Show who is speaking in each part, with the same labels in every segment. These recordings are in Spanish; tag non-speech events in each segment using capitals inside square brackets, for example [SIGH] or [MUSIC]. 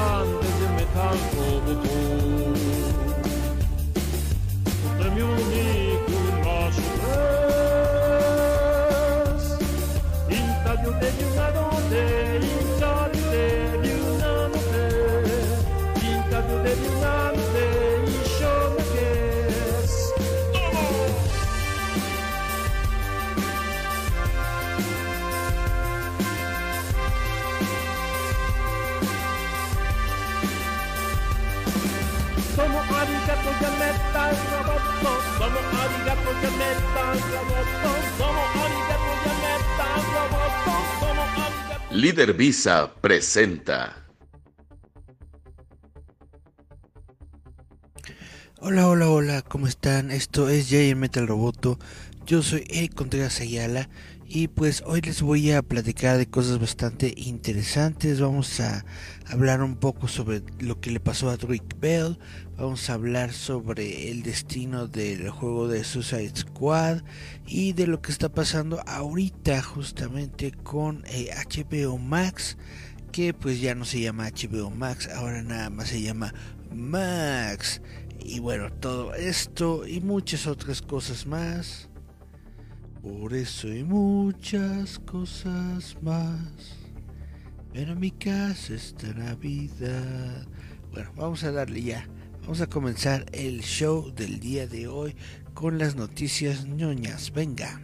Speaker 1: fabricantes de metal robotó. De arigato ya arigato ya arigato
Speaker 2: Líder Visa presenta.
Speaker 3: Hola, hola, hola, ¿cómo están? Esto es Jay Metal Roboto. Yo soy Eric Contreras Ayala y pues hoy les voy a platicar de cosas bastante interesantes. Vamos a hablar un poco sobre lo que le pasó a Drake Bell. Vamos a hablar sobre el destino del juego de Suicide Squad y de lo que está pasando ahorita justamente con eh, HBO Max que pues ya no se llama HBO Max, ahora nada más se llama Max. Y bueno, todo esto y muchas otras cosas más. Por eso y muchas cosas más. A mi casa esta Navidad. Bueno, vamos a darle ya. Vamos a comenzar el show del día de hoy con las noticias ñoñas. Venga.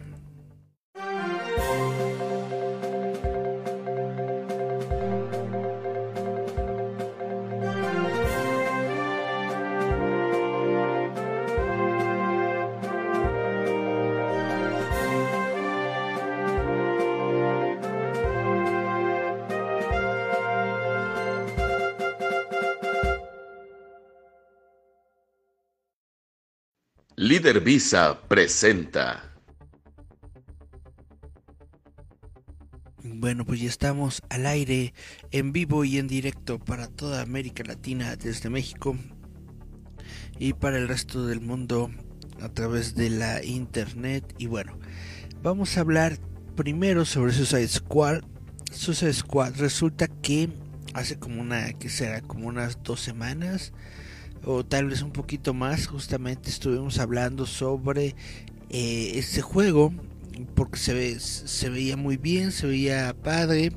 Speaker 2: Líder Visa presenta.
Speaker 3: Bueno, pues ya estamos al aire, en vivo y en directo para toda América Latina desde México y para el resto del mundo a través de la internet. Y bueno, vamos a hablar primero sobre Suicide Squad. Suicide Squad resulta que hace como una, que será como unas dos semanas o tal vez un poquito más, justamente estuvimos hablando sobre este juego porque se, ve, se veía muy bien, se veía padre,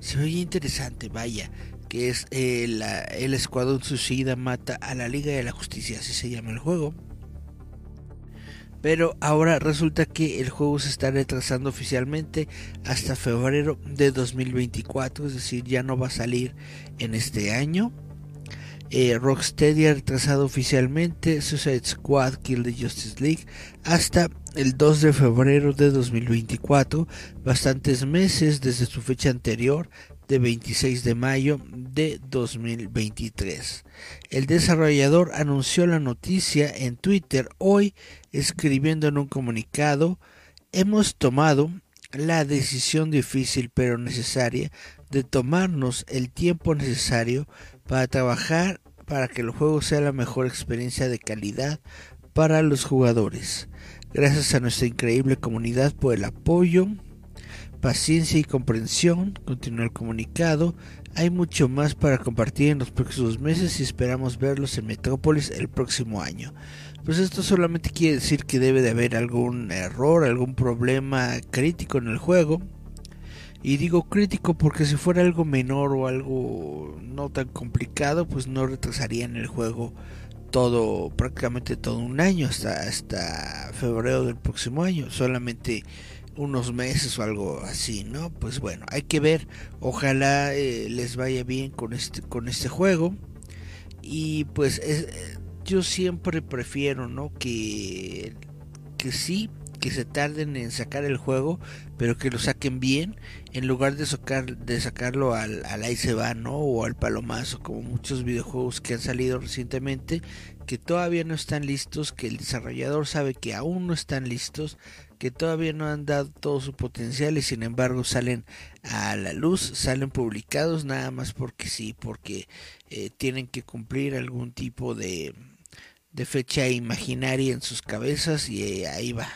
Speaker 3: se veía interesante, vaya, que es eh, el Escuadrón Suicida mata a la Liga de la Justicia, así se llama el juego. Pero ahora resulta que el juego se está retrasando oficialmente hasta febrero de 2024, es decir, ya no va a salir en este año. Eh, Rocksteady ha retrasado oficialmente Suicide Squad Kill the Justice League hasta el 2 de febrero de 2024, bastantes meses desde su fecha anterior de 26 de mayo de 2023. El desarrollador anunció la noticia en Twitter hoy escribiendo en un comunicado, hemos tomado la decisión difícil pero necesaria de tomarnos el tiempo necesario para trabajar para que el juego sea la mejor experiencia de calidad para los jugadores. Gracias a nuestra increíble comunidad por el apoyo, paciencia y comprensión, continuó el comunicado. Hay mucho más para compartir en los próximos meses y esperamos verlos en Metrópolis el próximo año. Pues esto solamente quiere decir que debe de haber algún error, algún problema crítico en el juego. Y digo crítico porque si fuera algo menor o algo no tan complicado, pues no retrasarían el juego todo, prácticamente todo un año, hasta, hasta febrero del próximo año. Solamente unos meses o algo así, ¿no? Pues bueno, hay que ver. Ojalá eh, les vaya bien con este, con este juego. Y pues es, yo siempre prefiero, ¿no? Que, que sí, que se tarden en sacar el juego, pero que lo saquen bien, en lugar de, de sacarlo al, al ahí ¿no? O al palomazo, como muchos videojuegos que han salido recientemente, que todavía no están listos, que el desarrollador sabe que aún no están listos, que todavía no han dado todo su potencial y sin embargo salen a la luz, salen publicados nada más porque sí, porque eh, tienen que cumplir algún tipo de, de fecha imaginaria en sus cabezas y eh, ahí va.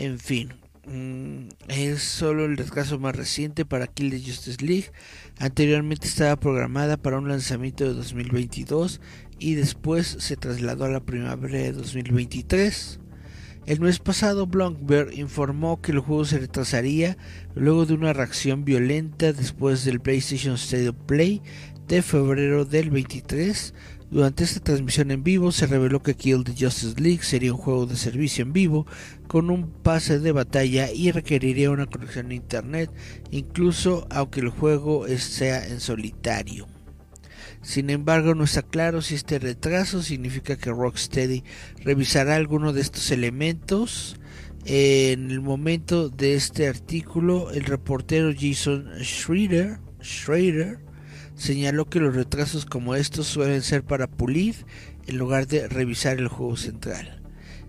Speaker 3: En fin, mm, es solo el retraso más reciente para Kill the Justice League. Anteriormente estaba programada para un lanzamiento de 2022 y después se trasladó a la primavera de 2023. El mes pasado, Bloomberg informó que el juego se retrasaría luego de una reacción violenta después del PlayStation State of Play de febrero del 23. Durante esta transmisión en vivo se reveló que Kill the Justice League sería un juego de servicio en vivo con un pase de batalla y requeriría una conexión a internet, incluso aunque el juego sea en solitario. Sin embargo, no está claro si este retraso significa que Rocksteady revisará alguno de estos elementos. En el momento de este artículo, el reportero Jason Schrader, señaló que los retrasos como estos suelen ser para pulir en lugar de revisar el juego central.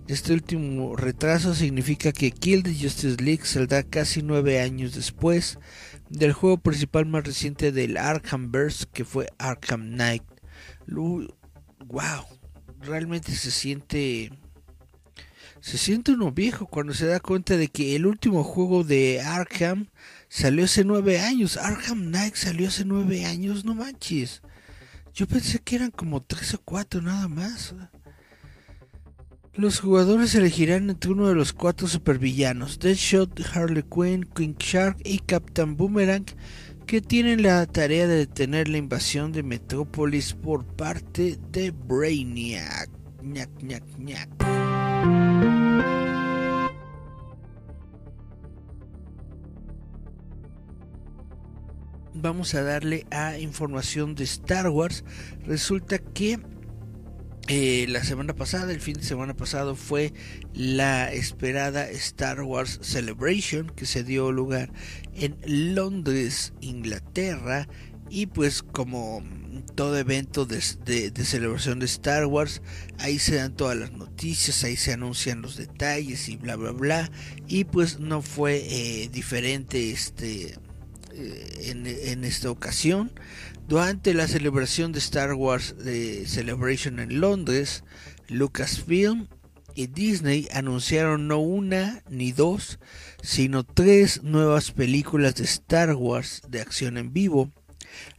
Speaker 3: Este último retraso significa que Kill the Justice League saldrá casi nueve años después del juego principal más reciente del Arkhamverse que fue Arkham Knight. wow, realmente se siente se siente uno viejo cuando se da cuenta de que el último juego de Arkham salió hace nueve años. Arkham Knight salió hace nueve años, no manches. Yo pensé que eran como tres o cuatro nada más. Los jugadores elegirán entre uno de los cuatro supervillanos, Deadshot, Harley Quinn, King Shark y Captain Boomerang, que tienen la tarea de detener la invasión de Metrópolis por parte de Brainiac. Vamos a darle a información de Star Wars. Resulta que eh, la semana pasada, el fin de semana pasado, fue la esperada Star Wars Celebration que se dio lugar en Londres, Inglaterra. Y pues como todo evento de, celebración de Star Wars, ahí se dan todas las noticias, ahí se anuncian los detalles y bla bla bla. Y pues no fue eh, diferente este en, en, esta ocasión. Durante la celebración de Star Wars de Celebration en Londres, Lucasfilm y Disney anunciaron no una ni dos, sino tres nuevas películas de Star Wars de acción en vivo.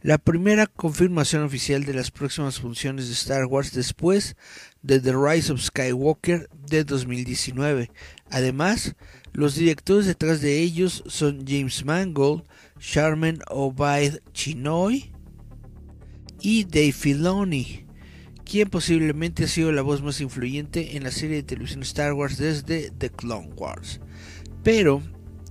Speaker 3: La primera confirmación oficial de las próximas funciones de Star Wars después de The Rise of Skywalker de 2019. Además, los directores detrás de ellos son James Mangold, Charmin Obaid Chinoy, y Dave Filoni, quien posiblemente ha sido la voz más influyente en la serie de televisión Star Wars desde The Clone Wars. Pero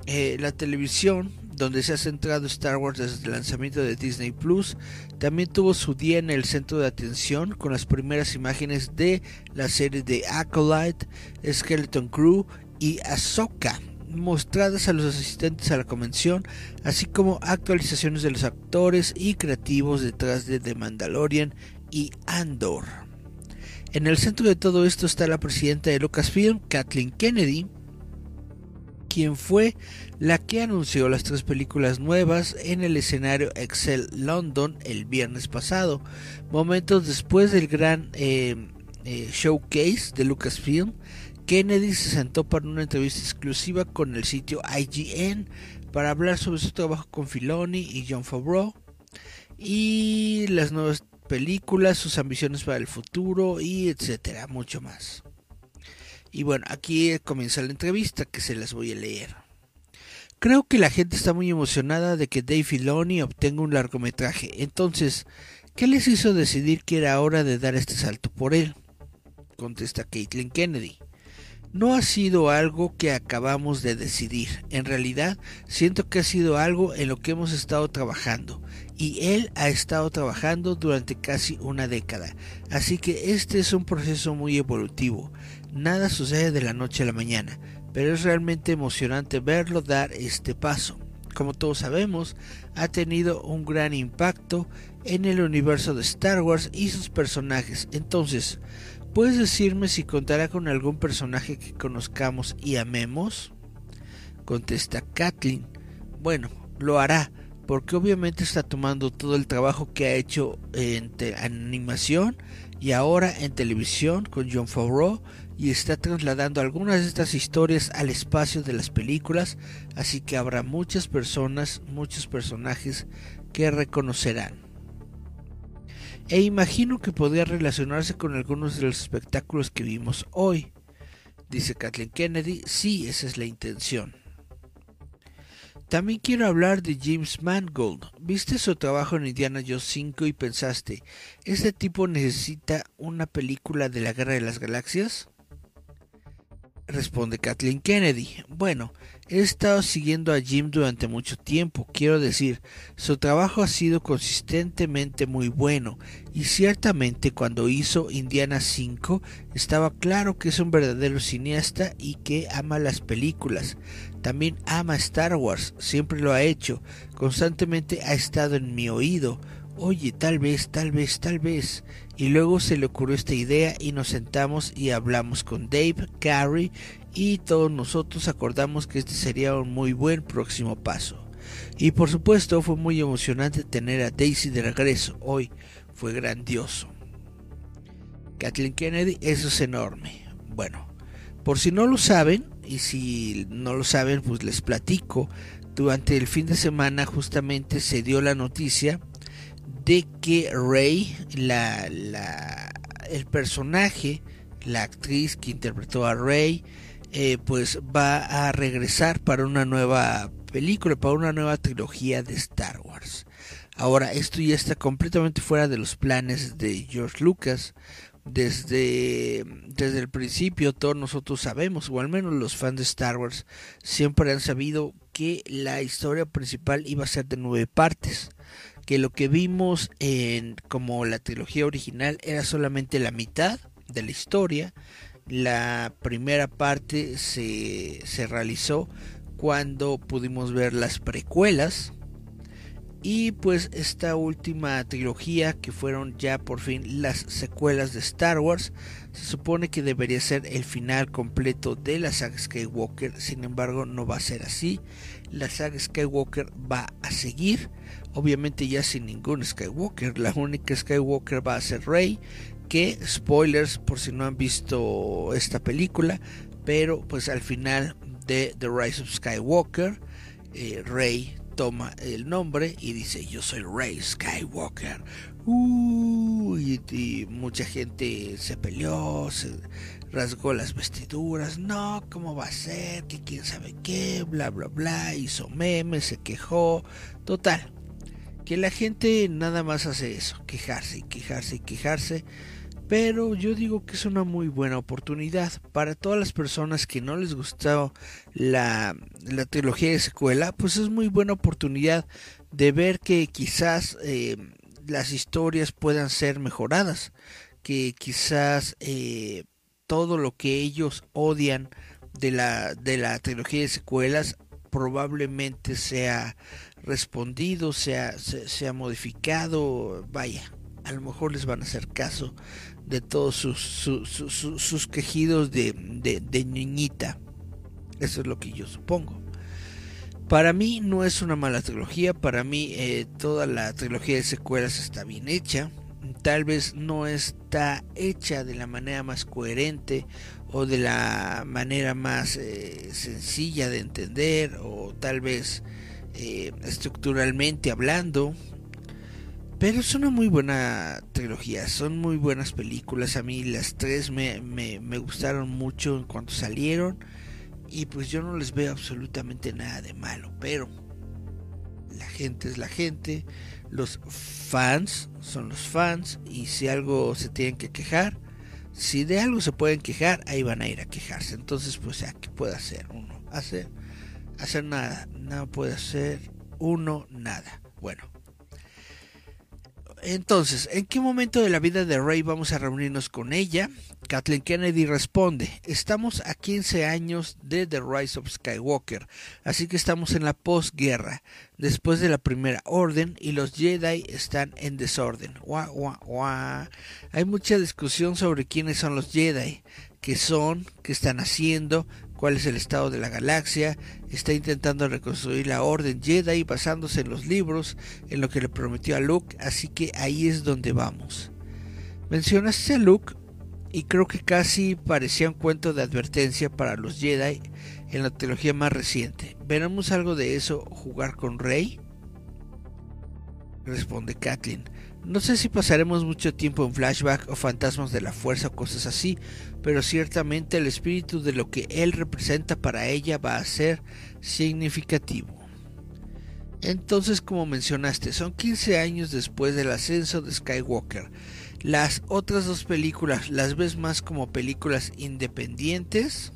Speaker 3: eh, la televisión, donde se ha centrado Star Wars desde el lanzamiento de Disney Plus, también tuvo su día en el centro de atención con las primeras imágenes de la serie de Acolyte, Skeleton Crew y Ahsoka mostradas a los asistentes a la convención, así como actualizaciones de los actores y creativos detrás de The Mandalorian y Andor. En el centro de todo esto está la presidenta de Lucasfilm, Kathleen Kennedy, quien fue la que anunció las tres películas nuevas en el escenario Excel London el viernes pasado, momentos después del gran eh, eh, showcase de Lucasfilm Kennedy se sentó para una entrevista exclusiva con el sitio IGN para hablar sobre su trabajo con Filoni y John Favreau y las nuevas películas, sus ambiciones para el futuro y etcétera, mucho más. Y bueno, aquí comienza la entrevista que se las voy a leer. Creo que la gente está muy emocionada de que Dave Filoni obtenga un largometraje. Entonces, ¿qué les hizo decidir que era hora de dar este salto por él? Contesta Caitlin Kennedy no ha sido algo que acabamos de decidir. En realidad, siento que ha sido algo en lo que hemos estado trabajando. Y él ha estado trabajando durante casi una década. Así que este es un proceso muy evolutivo. Nada sucede de la noche a la mañana. Pero es realmente emocionante verlo dar este paso. Como todos sabemos, ha tenido un gran impacto en el universo de Star Wars y sus personajes. Entonces, ¿Puedes decirme si contará con algún personaje que conozcamos y amemos? Contesta Kathleen. Bueno, lo hará, porque obviamente está tomando todo el trabajo que ha hecho en animación y ahora en televisión con John Favreau y está trasladando algunas de estas historias al espacio de las películas, así que habrá muchas personas, muchos personajes que reconocerán. E imagino que podría relacionarse con algunos de los espectáculos que vimos hoy. Dice Kathleen Kennedy, sí, esa es la intención. También quiero hablar de James Mangold. ¿Viste su trabajo en Indiana Jones 5 y pensaste, ¿este tipo necesita una película de la Guerra de las Galaxias? Responde Kathleen Kennedy. Bueno, he estado siguiendo a Jim durante mucho tiempo. Quiero decir, su trabajo ha sido consistentemente muy bueno y ciertamente cuando hizo Indiana 5 estaba claro que es un verdadero cineasta y que ama las películas. También ama Star Wars, siempre lo ha hecho, constantemente ha estado en mi oído. Oye, tal vez, tal vez, tal vez. Y luego se le ocurrió esta idea y nos sentamos y hablamos con Dave, Carrie y todos nosotros acordamos que este sería un muy buen próximo paso. Y por supuesto fue muy emocionante tener a Daisy de regreso hoy, fue grandioso. Kathleen Kennedy, eso es enorme. Bueno, por si no lo saben, y si no lo saben, pues les platico, durante el fin de semana justamente se dio la noticia de que Rey, la, el personaje, la actriz que interpretó a Rey, eh, pues va a regresar para una nueva película, para una nueva trilogía de Star Wars. Ahora, esto ya está completamente fuera de los planes de George Lucas. Desde, desde el principio todos nosotros sabemos, o al menos los fans de Star Wars, siempre han sabido que la historia principal iba a ser de nueve partes que lo que vimos en como la trilogía original era solamente la mitad de la historia. La primera parte se, se realizó cuando pudimos ver las precuelas. Y pues esta última trilogía, que fueron ya por fin las secuelas de Star Wars, se supone que debería ser el final completo de la saga Skywalker. Sin embargo, no va a ser así. La saga Skywalker va a seguir obviamente ya sin ningún Skywalker. La única Skywalker va a ser Rey, que spoilers por si no han visto esta película, pero pues al final de The Rise of Skywalker, eh, Rey toma el nombre y dice yo soy Rey Skywalker. y, mucha gente se peleó, se rasgó las vestiduras, no, ¿cómo va a ser? Que quién sabe qué, bla, bla, bla, hizo memes, se quejó, total que la gente nada más hace eso, quejarse y quejarse y quejarse. Pero yo digo que es una muy buena oportunidad. Para todas las personas que no les gustó la, la trilogía de secuela, pues es muy buena oportunidad de ver que quizás eh, las historias puedan ser mejoradas, que quizás eh, todo lo que ellos odian de la, de la trilogía de secuelas probablemente sea respondido, sea, sea, modificado, vaya, a lo mejor les van a hacer caso de todos sus, sus, quejidos de, de, niñita. Eso es lo que yo supongo. Para mí no es una mala trilogía, para mí eh, toda la trilogía de secuelas está bien hecha. Tal vez no está hecha de la manera más coherente o de la manera más eh, sencilla de entender o tal vez eh, estructuralmente hablando. Pero es una muy buena trilogía, son muy buenas películas. A mí las tres me, me, gustaron mucho en cuanto salieron. Y pues yo no les veo absolutamente nada de malo. Pero la gente es la gente. Los fans son los fans. Y si algo se tienen que quejar, si de algo se pueden quejar, ahí van a ir a quejarse. Entonces, pues, ya, ¿qué puede hacer uno? Hacer hacer nada, no puede hacer uno nada. Bueno. Entonces, ¿en qué momento de la vida de Rey vamos a reunirnos con ella? Kathleen Kennedy responde, estamos a 15 años de The Rise of Skywalker, así que estamos en la posguerra, después de la primera orden y los Jedi están en desorden. Hay mucha discusión sobre quiénes son los Jedi, qué son, qué están haciendo, cuál es el estado de la galaxia, está intentando reconstruir la Orden Jedi basándose en los libros, en lo que le prometió a Luke, así que ahí es donde vamos. Mencionaste a Luke y creo que casi parecía un cuento de advertencia para los Jedi en la trilogía más reciente. ¿Veremos algo de eso jugar con Rey? Responde Kathleen. No sé si pasaremos mucho tiempo en flashback o fantasmas de la fuerza o cosas así, pero ciertamente el espíritu de lo que él representa para ella va a ser significativo. Entonces, como mencionaste, son 15 años después del ascenso de Skywalker. Las otras dos películas, ¿las ves más como películas independientes?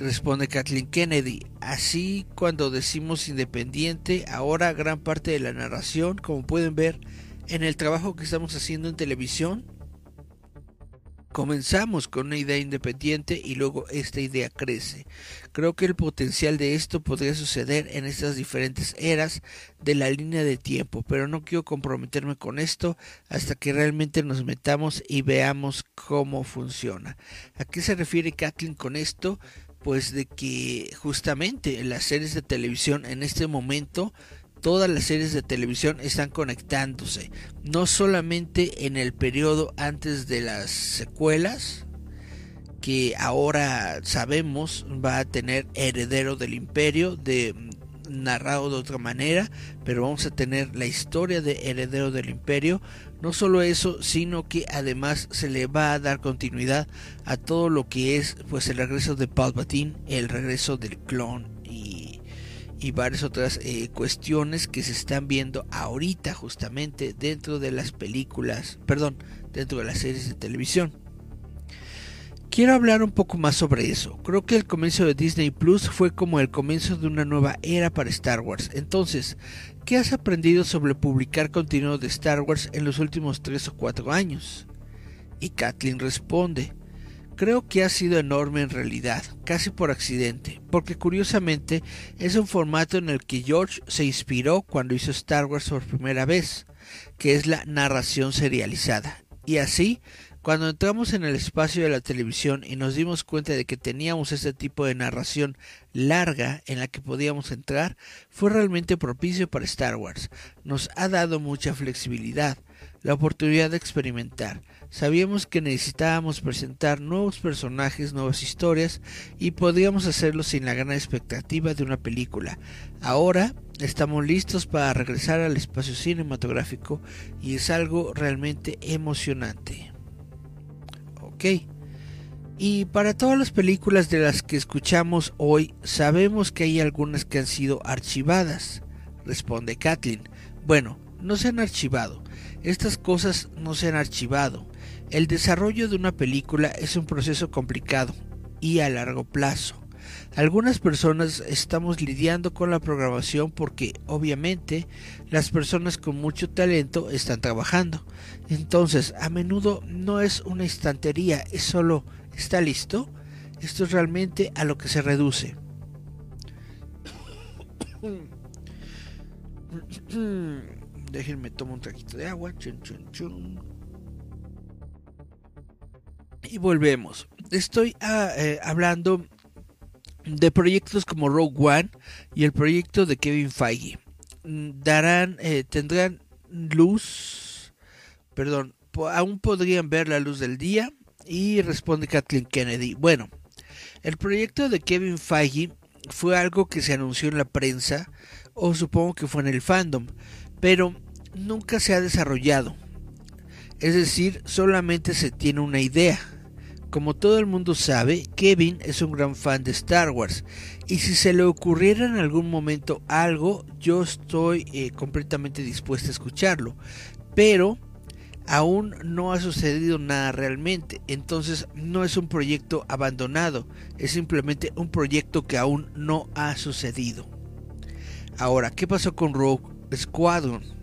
Speaker 3: responde Kathleen Kennedy. Así, cuando decimos independiente, ahora gran parte de la narración, como pueden ver en el trabajo que estamos haciendo en televisión, comenzamos con una idea independiente y luego esta idea crece. Creo que el potencial de esto podría suceder en estas diferentes eras de la línea de tiempo, pero no quiero comprometerme con esto hasta que realmente nos metamos y veamos cómo funciona. ¿A qué se refiere Kathleen con esto? pues de que justamente las series de televisión en este momento todas las series de televisión están conectándose no solamente en el periodo antes de las secuelas que ahora sabemos va a tener heredero del imperio de narrado de otra manera pero vamos a tener la historia de heredero del imperio. No solo eso, sino que además se le va a dar continuidad a todo lo que es pues el regreso de Palpatine, el regreso del clon y varias otras eh, cuestiones que se están viendo ahorita justamente dentro de las películas, perdón, dentro de las series de televisión. Quiero hablar un poco más sobre eso. Creo que el comienzo de Disney Plus fue como el comienzo de una nueva era para Star Wars. Entonces, ¿qué has aprendido sobre publicar contenido de Star Wars en los últimos 3 o 4 años? Y Kathleen responde, creo que ha sido enorme en realidad, casi por accidente, porque curiosamente es un formato en el que George se inspiró cuando hizo Star Wars por primera vez, que es la narración serializada. Y así cuando entramos en el espacio de la televisión y nos dimos cuenta de que teníamos este tipo de narración larga en la que podíamos entrar, fue realmente propicio para Star Wars. Nos ha dado mucha flexibilidad, la oportunidad de experimentar. Sabíamos que necesitábamos presentar nuevos personajes, nuevas historias y podíamos hacerlo sin la gran expectativa de una película. Ahora estamos listos para regresar al espacio cinematográfico y es algo realmente emocionante. Y para todas las películas de las que escuchamos hoy, sabemos que hay algunas que han sido archivadas, responde Kathleen. Bueno, no se han archivado. Estas cosas no se han archivado. El desarrollo de una película es un proceso complicado y a largo plazo. Algunas personas estamos lidiando con la programación porque obviamente las personas con mucho talento están trabajando. Entonces, a menudo no es una estantería, es solo ¿está listo? Esto es realmente a lo que se reduce. [COUGHS] Déjenme tomar un traquito de agua. Y volvemos. Estoy ah, eh, hablando de proyectos como Rogue One y el proyecto de Kevin Feige. Mm, darán, eh, tendrán luz, perdón, aún podrían ver la luz del día. Y responde Kathleen Kennedy. Bueno, el proyecto de Kevin Feige fue algo que se anunció en la prensa, o supongo que fue en el fandom, pero nunca se ha desarrollado. Es decir, solamente se tiene una idea como todo el mundo sabe, Kevin es un gran fan de Star Wars y si se le ocurriera en algún momento algo, yo estoy eh, completamente dispuesto a escucharlo. Pero aún no ha sucedido nada realmente, entonces no es un proyecto abandonado, es simplemente un proyecto que aún no ha sucedido. Ahora, ¿qué pasó con Rogue Squadron?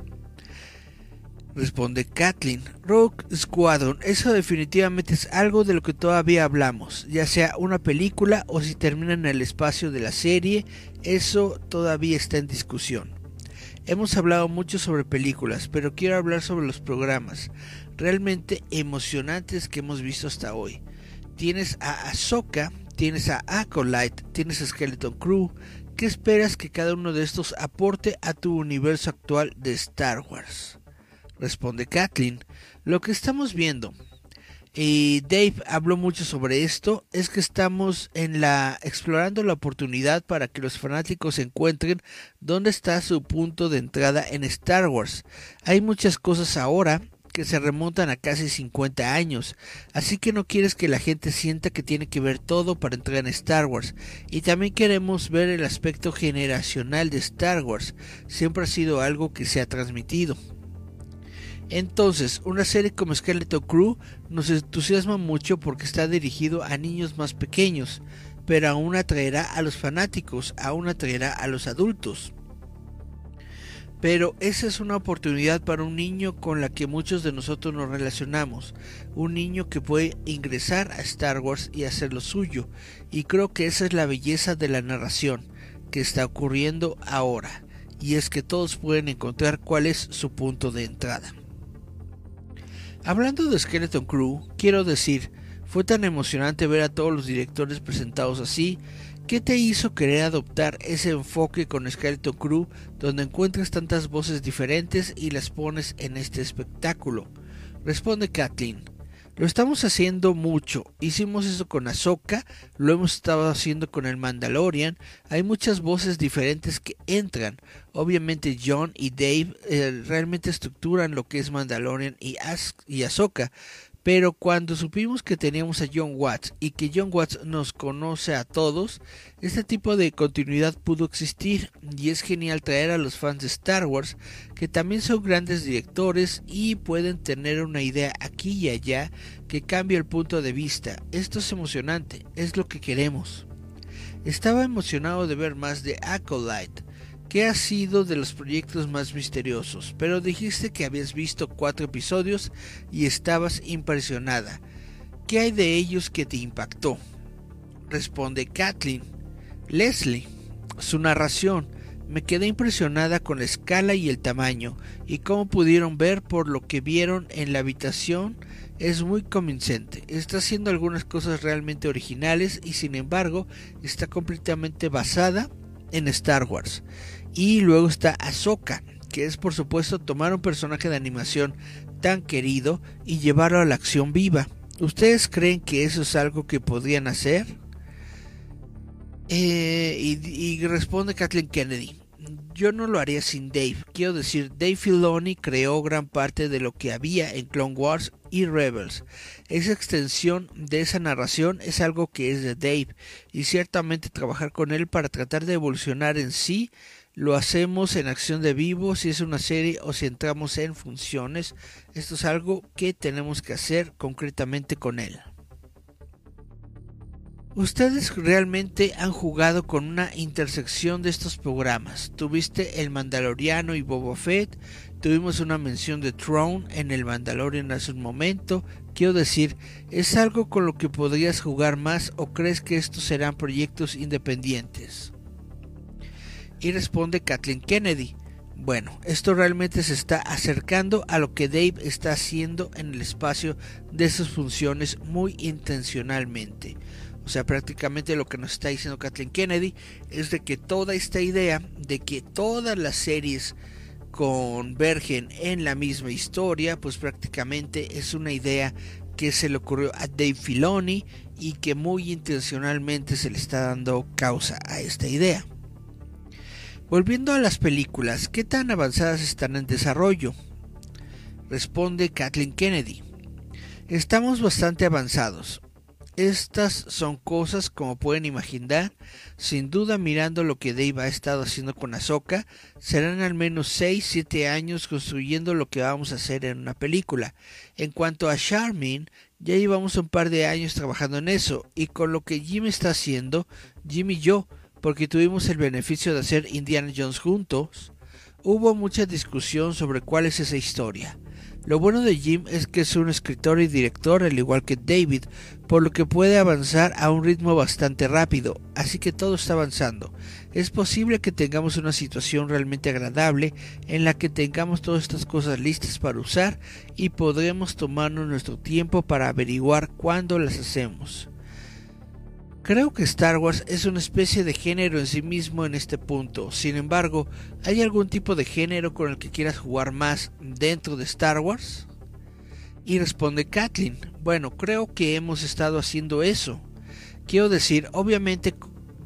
Speaker 3: Responde Kathleen. Rogue Squadron, eso definitivamente es algo de lo que todavía hablamos, ya sea una película o si termina en el espacio de la serie, eso todavía está en discusión. Hemos hablado mucho sobre películas, pero quiero hablar sobre los programas realmente emocionantes que hemos visto hasta hoy. Tienes a Ahsoka, tienes a Acolyte, tienes a Skeleton Crew. ¿Qué esperas que cada uno de estos aporte a tu universo actual de Star Wars? Responde Kathleen. Lo que estamos viendo, y Dave habló mucho sobre esto, es que estamos en la explorando la oportunidad para que los fanáticos encuentren dónde está su punto de entrada en Star Wars. Hay muchas cosas ahora que se remontan a casi 50 años, así que no quieres que la gente sienta que tiene que ver todo para entrar en Star Wars, y también queremos ver el aspecto generacional de Star Wars, siempre ha sido algo que se ha transmitido. Entonces, una serie como Skeleton Crew nos entusiasma mucho porque está dirigido a niños más pequeños, pero aún atraerá a los fanáticos, aún atraerá a los adultos. Pero esa es una oportunidad para un niño con la que muchos de nosotros nos relacionamos, un niño que puede ingresar a Star Wars y hacer lo suyo, y creo que esa es la belleza de la narración que está ocurriendo ahora, y es que todos pueden encontrar cuál es su punto de entrada. Hablando de Skeleton Crew, quiero decir, fue tan emocionante ver a todos los directores presentados así, ¿Qué te hizo querer adoptar ese enfoque con Skeleton Crew donde encuentras tantas voces diferentes y las pones en este espectáculo? Responde Kathleen. Lo estamos haciendo mucho. Hicimos eso con Ahsoka, lo hemos estado haciendo con el Mandalorian. Hay muchas voces diferentes que entran. Obviamente John y Dave eh, realmente estructuran lo que es Mandalorian y, As y Ahsoka. Pero cuando supimos que teníamos a John Watts y que John Watts nos conoce a todos, este tipo de continuidad pudo existir y es genial traer a los fans de Star Wars que también son grandes directores y pueden tener una idea aquí y allá que cambie el punto de vista. Esto es emocionante, es lo que queremos. Estaba emocionado de ver más de Acolyte ¿Qué ha sido de los proyectos más misteriosos? Pero dijiste que habías visto cuatro episodios y estabas impresionada. ¿Qué hay de ellos que te impactó? Responde Kathleen. Leslie. Su narración. Me quedé impresionada con la escala y el tamaño, y como pudieron ver por lo que vieron en la habitación, es muy convincente. Está haciendo algunas cosas realmente originales y sin embargo está completamente basada en Star Wars. Y luego está Ahsoka, que es por supuesto tomar un personaje de animación tan querido y llevarlo a la acción viva. ¿Ustedes creen que eso es algo que podrían hacer? Eh, y, responde Kathleen Kennedy. Yo no lo haría sin Dave. Quiero decir, Dave Filoni creó gran parte de lo que había en Clone Wars y Rebels. Esa extensión de esa narración es algo que es de Dave y ciertamente trabajar con él para tratar de evolucionar en sí lo hacemos en acción de vivo, si es una serie o si entramos en funciones. Esto es algo que tenemos que hacer concretamente con él. Ustedes realmente han jugado con una intersección de estos programas. Tuviste el Mandaloriano y Boba Fett, tuvimos una mención de Throne en el Mandalorian hace un momento. Quiero decir, ¿es algo con lo que podrías jugar más o crees que estos serán proyectos independientes? Y responde Kathleen Kennedy. Bueno, esto realmente se está acercando a lo que Dave está haciendo en el espacio de sus funciones muy intencionalmente. O sea, prácticamente lo que nos está diciendo Kathleen Kennedy es de que toda esta idea de que todas las series convergen en la misma historia, pues prácticamente es una idea que se le ocurrió a Dave Filoni y que muy intencionalmente se le está dando causa a esta idea. Volviendo a las películas, ¿qué tan avanzadas están en desarrollo? Responde Kathleen Kennedy. Estamos bastante avanzados. Estas son cosas como pueden imaginar. Sin duda mirando lo que Dave ha estado haciendo con Ahsoka, serán al menos 6-7 años construyendo lo que vamos a hacer en una película. En cuanto a Charmin, ya llevamos un par de años trabajando en eso, y con lo que Jim está haciendo, Jim y yo porque tuvimos el beneficio de hacer Indiana Jones juntos, hubo mucha discusión sobre cuál es esa historia. Lo bueno de Jim es que es un escritor y director al igual que David, por lo que puede avanzar a un ritmo bastante rápido, así que todo está avanzando. Es posible que tengamos una situación realmente agradable en la que tengamos todas estas cosas listas para usar y podremos tomarnos nuestro tiempo para averiguar cuándo las hacemos. Creo que Star Wars es una especie de género en sí mismo en este punto. Sin embargo, ¿hay algún tipo de género con el que quieras jugar más dentro de Star Wars? Y responde Kathleen, bueno, creo que hemos estado haciendo eso. Quiero decir, obviamente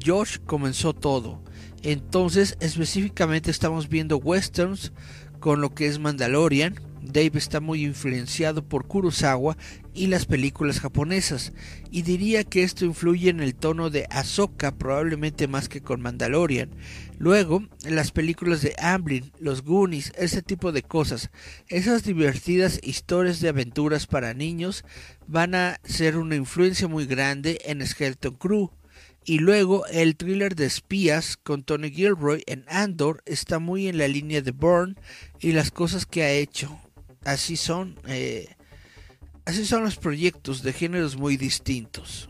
Speaker 3: George comenzó todo. Entonces, específicamente estamos viendo westerns con lo que es Mandalorian, Dave está muy influenciado por Kurosawa y las películas japonesas, y diría que esto influye en el tono de Ahsoka probablemente más que con Mandalorian. Luego, las películas de Amblin, los Goonies, ese tipo de cosas, esas divertidas historias de aventuras para niños van a ser una influencia muy grande en Skeleton Crew. Y luego el thriller de espías con Tony Gilroy en Andor está muy en la línea de Bourne y las cosas que ha hecho así son, eh, así son los proyectos de géneros muy distintos.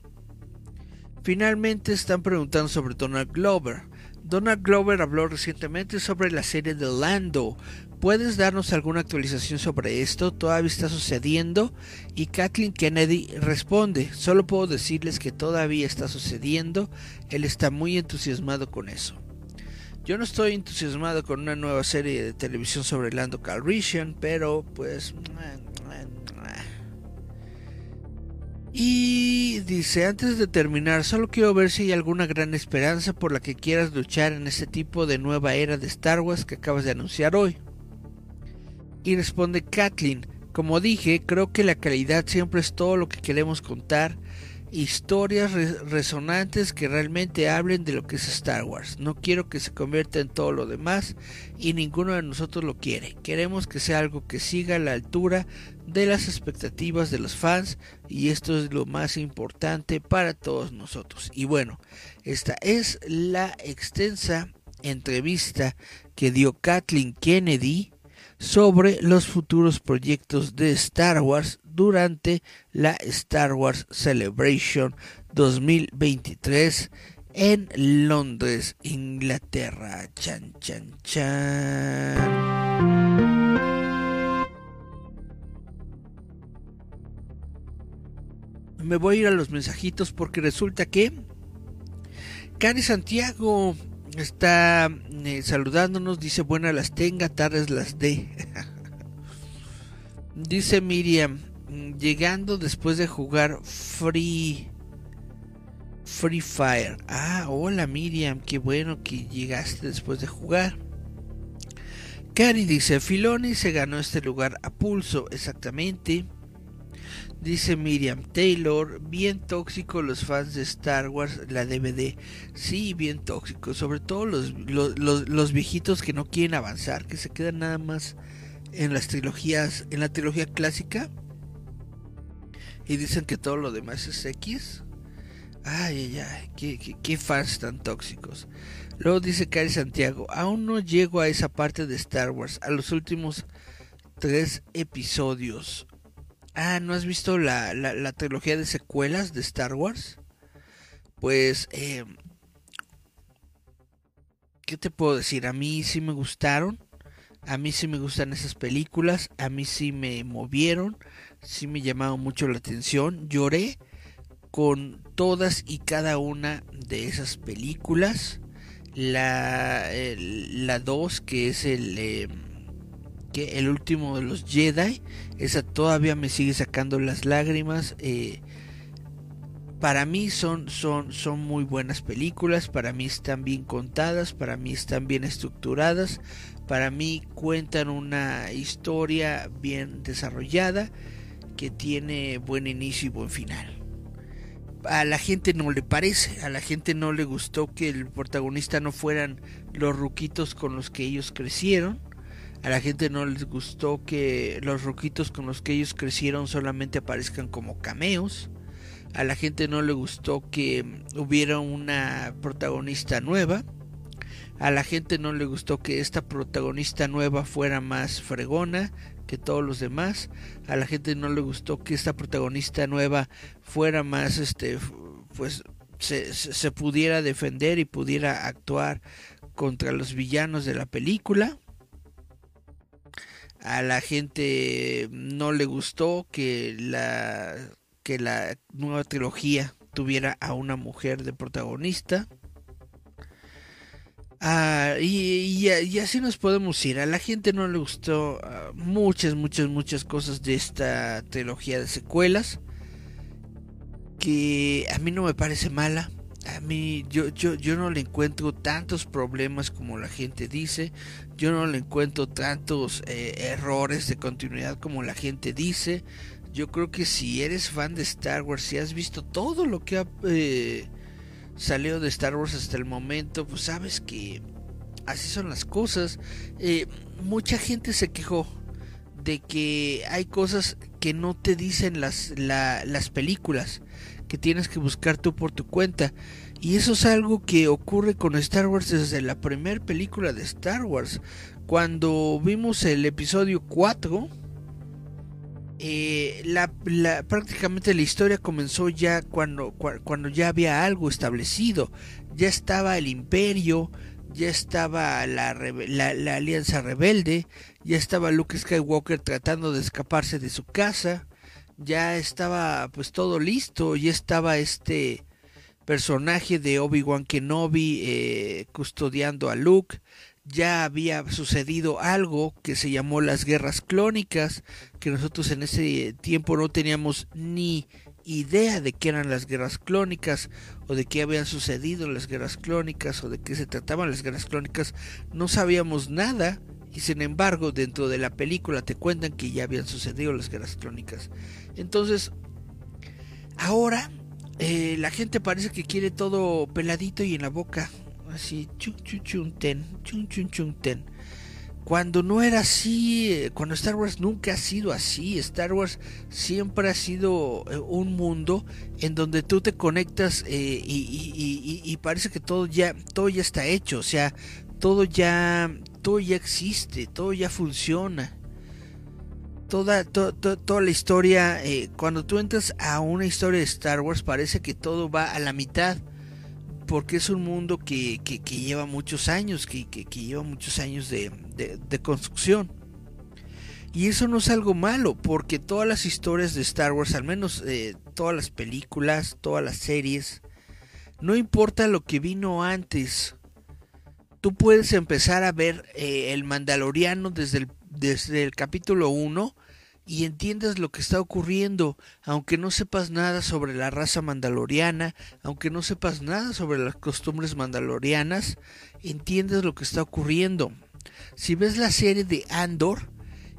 Speaker 3: Finalmente están preguntando sobre Donald Glover. Donald Glover habló recientemente sobre la serie de Lando. ¿Puedes darnos alguna actualización sobre esto? ¿Todavía está sucediendo? Y Kathleen Kennedy responde, solo puedo decirles que todavía está sucediendo. Él está muy entusiasmado con eso. Yo no estoy entusiasmado con una nueva serie de televisión sobre Lando Calrissian, pero pues... Y dice, antes de terminar, solo quiero ver si hay alguna gran esperanza por la que quieras luchar en este tipo de nueva era de Star Wars que acabas de anunciar hoy. Y responde Kathleen, como dije, creo que la calidad siempre es todo lo que queremos contar historias resonantes que realmente hablen de lo que es Star Wars. No quiero que se convierta en todo lo demás y ninguno de nosotros lo quiere. Queremos que sea algo que siga a la altura de las expectativas de los fans y esto es lo más importante para todos nosotros. Y bueno, esta es la extensa entrevista que dio Kathleen Kennedy sobre los futuros proyectos de Star Wars durante la Star Wars Celebration 2023 en Londres, Inglaterra. Chan, chan, chan. Me voy a ir a los mensajitos porque resulta que Cari Santiago está eh, saludándonos, dice buenas las tenga, tardes las de. [LAUGHS] dice Miriam, mm, llegando después de jugar Free Free Fire. Ah, hola Miriam, qué bueno que llegaste después de jugar. Cari dice, Filoni se ganó este lugar a pulso, exactamente. Dice Miriam Taylor, bien tóxico los fans de Star Wars, la DVD. Sí, bien tóxico, sobre todo los, los, viejitos que no quieren avanzar, que se quedan nada más en las trilogías, en la trilogía clásica. Y dicen que todo lo demás es X. Ay, ay, ay, qué, qué, fans tan tóxicos. Luego dice Cari Santiago, aún no llego a esa parte de Star Wars, a los últimos tres episodios. Ah, ¿no has visto la, la, trilogía de secuelas de Star Wars? Pues, eh, ¿qué te puedo decir? A mí sí me gustaron. A mí sí me gustan esas películas. A mí sí me movieron. Sí me llamaron mucho la atención. Lloré con todas y cada una de esas películas. La 2, que es el... Eh, que el último de los Jedi, esa todavía me sigue sacando las lágrimas. Eh, para mí son, son, son muy buenas películas, para mí están bien contadas, para mí están bien estructuradas, para mí cuentan una historia bien desarrollada que tiene buen inicio y buen final. A la gente no le parece, a la gente no le gustó que el protagonista no fueran los ruquitos con los que ellos crecieron a la gente no les gustó que los roquitos con los que ellos crecieron solamente aparezcan como cameos. A la gente no le gustó que hubiera una protagonista nueva. A la gente no le gustó que esta protagonista nueva fuera más fregona que todos los demás. A la gente no le gustó que esta protagonista nueva fuera más, este, pues, se, se pudiera defender y pudiera actuar contra los villanos de la película a la gente no le gustó que la que la nueva trilogía tuviera a una mujer de protagonista. Ah, y, así nos podemos ir. A la gente no le gustó ah, muchas, muchas, muchas cosas de esta trilogía de secuelas. Que a mí no me parece mala. A mí yo, yo, yo no le encuentro tantos problemas como la gente dice. Yo no le encuentro tantos eh, errores de continuidad como la gente dice. Yo creo que si eres fan de Star Wars, si has visto todo lo que ha... Eh, salió de Star Wars hasta el momento, pues sabes que así son las cosas. Eh, mucha gente se quejó de que hay cosas que no te dicen las, las películas, que tienes que buscar tú por tu cuenta. Y eso es algo que ocurre con Star Wars desde la primera película de Star Wars. Cuando vimos el episodio 4, eh, la, prácticamente la historia comenzó ya cuando, cuando ya había algo establecido. Ya estaba el imperio, ya estaba la, la, alianza rebelde, ya estaba Luke Skywalker tratando de escaparse de su casa, ya estaba pues todo listo, ya estaba este personaje de Obi-Wan Kenobi eh, custodiando a Luke, ya había sucedido algo que se llamó las guerras clónicas, que nosotros en ese tiempo no teníamos ni idea de qué eran las guerras clónicas o de qué habían sucedido las guerras clónicas o de qué se trataban las guerras clónicas, no sabíamos nada y sin embargo dentro de la película te cuentan que ya habían sucedido las guerras clónicas. Entonces, ahora eh, la gente parece que quiere todo peladito y en la boca así, chun chun chun ten, chun chun chun ten. Cuando no era así, eh, cuando Star Wars nunca ha sido así, Star Wars siempre ha sido eh, un mundo en donde tú te conectas eh, y, parece que todo ya, todo ya está hecho, o sea, todo ya, todo ya existe, todo ya funciona. Toda, toda la historia, cuando tú entras a una historia de Star Wars parece que todo va a la mitad porque es un mundo que, lleva muchos años, que, lleva muchos años de, construcción. Y eso no es algo malo, porque todas las historias de Star Wars, al menos eh, todas las películas, todas las series, no importa lo que vino antes, tú puedes empezar a ver eh, el Mandaloriano desde el, desde el capítulo 1 y entiendas lo que está ocurriendo, aunque no sepas nada sobre la raza mandaloriana, aunque no sepas nada sobre las costumbres mandalorianas, entiendes lo que está ocurriendo. Si ves la serie de Andor,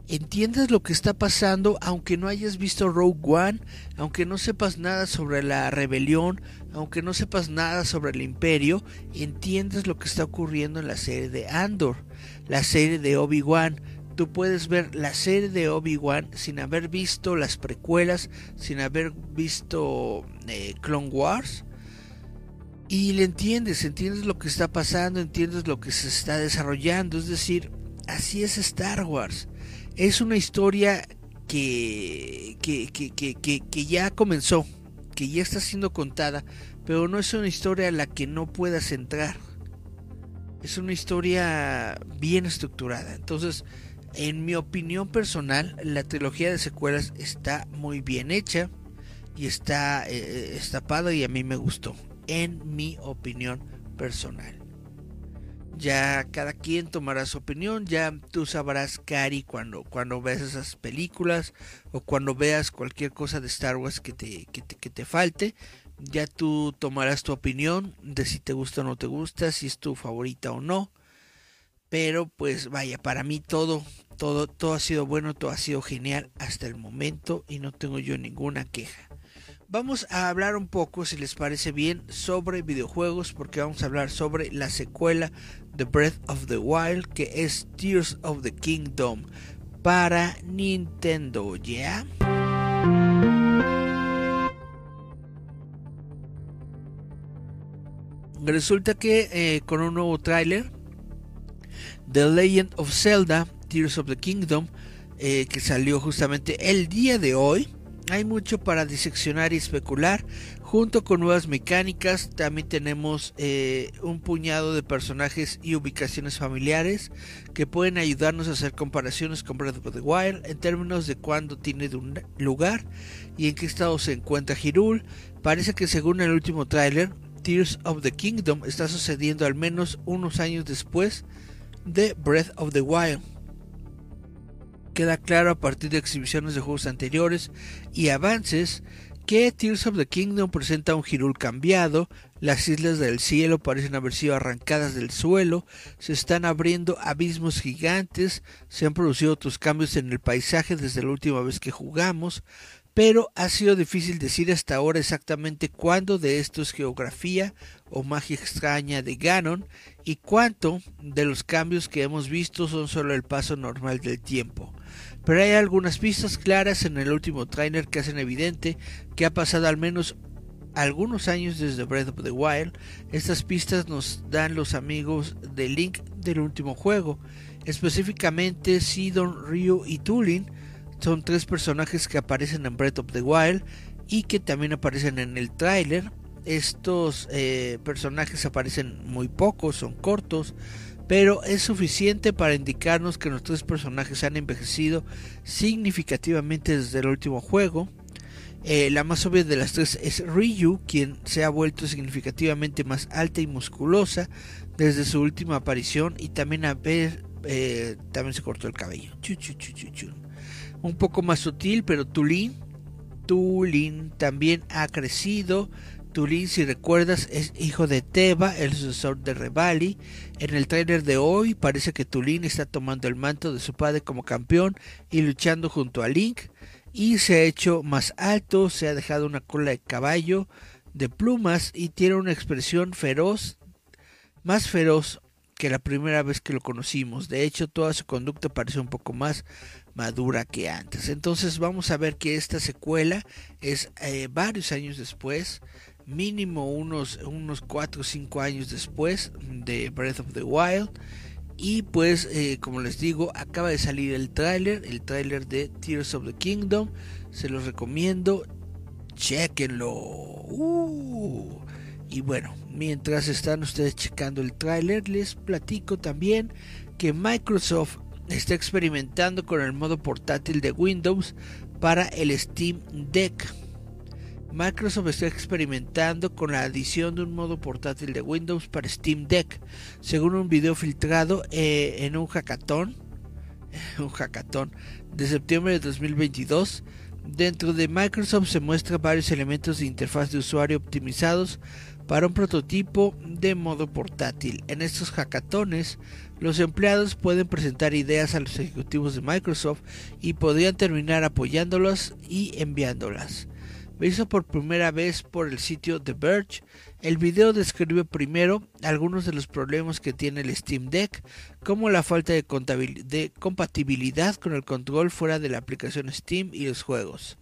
Speaker 3: entiendes lo que está pasando aunque no hayas visto Rogue One, aunque no sepas nada sobre la rebelión, aunque no sepas nada sobre el imperio, entiendes lo que está ocurriendo en la serie de Andor, la serie de Obi-Wan, tú puedes ver la serie de Obi-Wan sin haber visto las precuelas, sin haber visto eh, Clone Wars. Y le entiendes, entiendes lo que está pasando, entiendes lo que se está desarrollando. Es decir, así es Star Wars. Es una historia que, que, que, que, ya comenzó, que ya está siendo contada, pero no es una historia a la que no puedas entrar. Es una historia bien estructurada. Entonces, en mi opinión personal, la trilogía de secuelas está muy bien hecha y está eh, estapada y a mí me gustó. En mi opinión personal. Ya cada quien tomará su opinión, ya tú sabrás, Cari, cuando, cuando veas esas películas o cuando veas cualquier cosa de Star Wars que te, que te, que te falte, ya tú tomarás tu opinión de si te gusta o no te gusta, si es tu favorita o no. Pero pues vaya, para mí todo, todo, todo ha sido bueno, todo ha sido genial hasta el momento y no tengo yo ninguna queja. Vamos a hablar un poco, si les parece bien, sobre videojuegos, porque vamos a hablar sobre la secuela de Breath of the Wild, que es Tears of the Kingdom para Nintendo, ¿ya? Resulta que eh, con un nuevo tráiler, The Legend of Zelda Tears of the Kingdom, eh, que salió justamente el día de hoy, hay mucho para diseccionar y especular. Junto con nuevas mecánicas, también tenemos eh, un puñado de personajes y ubicaciones familiares que pueden ayudarnos a hacer comparaciones con Breath of the Wild en términos de cuándo tiene lugar y en qué estado se encuentra Hirul. Parece que según el último tráiler, Tears of the Kingdom está sucediendo al menos unos años después de Breath of the Wild. Queda claro a partir de exhibiciones de juegos anteriores y avances que Tears of the Kingdom presenta un Hirul cambiado, las islas del cielo parecen haber sido arrancadas del suelo, se están abriendo abismos gigantes, se han producido otros cambios en el paisaje desde la última vez que jugamos, pero ha sido difícil decir hasta ahora exactamente cuándo de esto es geografía o magia extraña de Ganon y cuánto de los cambios que hemos visto son solo el paso normal del tiempo. Pero hay algunas pistas claras en el último trailer que hacen evidente que ha pasado al menos algunos años desde Breath of the Wild. Estas pistas nos dan los amigos de Link del último juego, específicamente Sidon, Ryu y Tulin. Son tres personajes que aparecen en Breath of the Wild y que también aparecen en el tráiler. Estos eh, personajes aparecen muy pocos, son cortos, pero es suficiente para indicarnos que los tres personajes han envejecido significativamente desde el último juego. Eh, la más obvia de las tres es Ryu, quien se ha vuelto significativamente más alta y musculosa desde su última aparición y también, a ver, eh, también se cortó el cabello. Un poco más sutil, pero Tulin, Tulin también ha crecido, Tulin, si recuerdas, es hijo de Teba, el sucesor de Revali. En el trailer de hoy parece que Tulin está tomando el manto de su padre como campeón y luchando junto a Link. Y se ha hecho más alto, se ha dejado una cola de caballo de plumas y tiene una expresión feroz, más feroz que la primera vez que lo conocimos. De hecho, toda su conducta parece un poco más madura que antes. Entonces vamos a ver que esta secuela es eh, varios años después mínimo unos, unos 4 o 5 años después de Breath of the Wild. Y pues, eh, como les digo, acaba de salir el tráiler, el tráiler de Tears of the Kingdom. Se los recomiendo, chequenlo. Uh. Y bueno, mientras están ustedes checando el tráiler, les platico también que Microsoft está experimentando con el modo portátil de Windows para el Steam Deck. Microsoft está experimentando con la adición de un modo portátil de Windows para Steam Deck, según un video filtrado eh, en un hackathon, [LAUGHS] un hackathon de septiembre de 2022. Dentro de Microsoft se muestran varios elementos de interfaz de usuario optimizados para un prototipo de modo portátil. En estos hackatones, los empleados pueden presentar ideas a los ejecutivos de Microsoft y podrían terminar apoyándolas y enviándolas hizo por primera vez por el sitio The Verge. El video describe primero algunos de los problemas que tiene el Steam Deck, como la falta de, de, compatibilidad con el control fuera de la aplicación Steam y los juegos.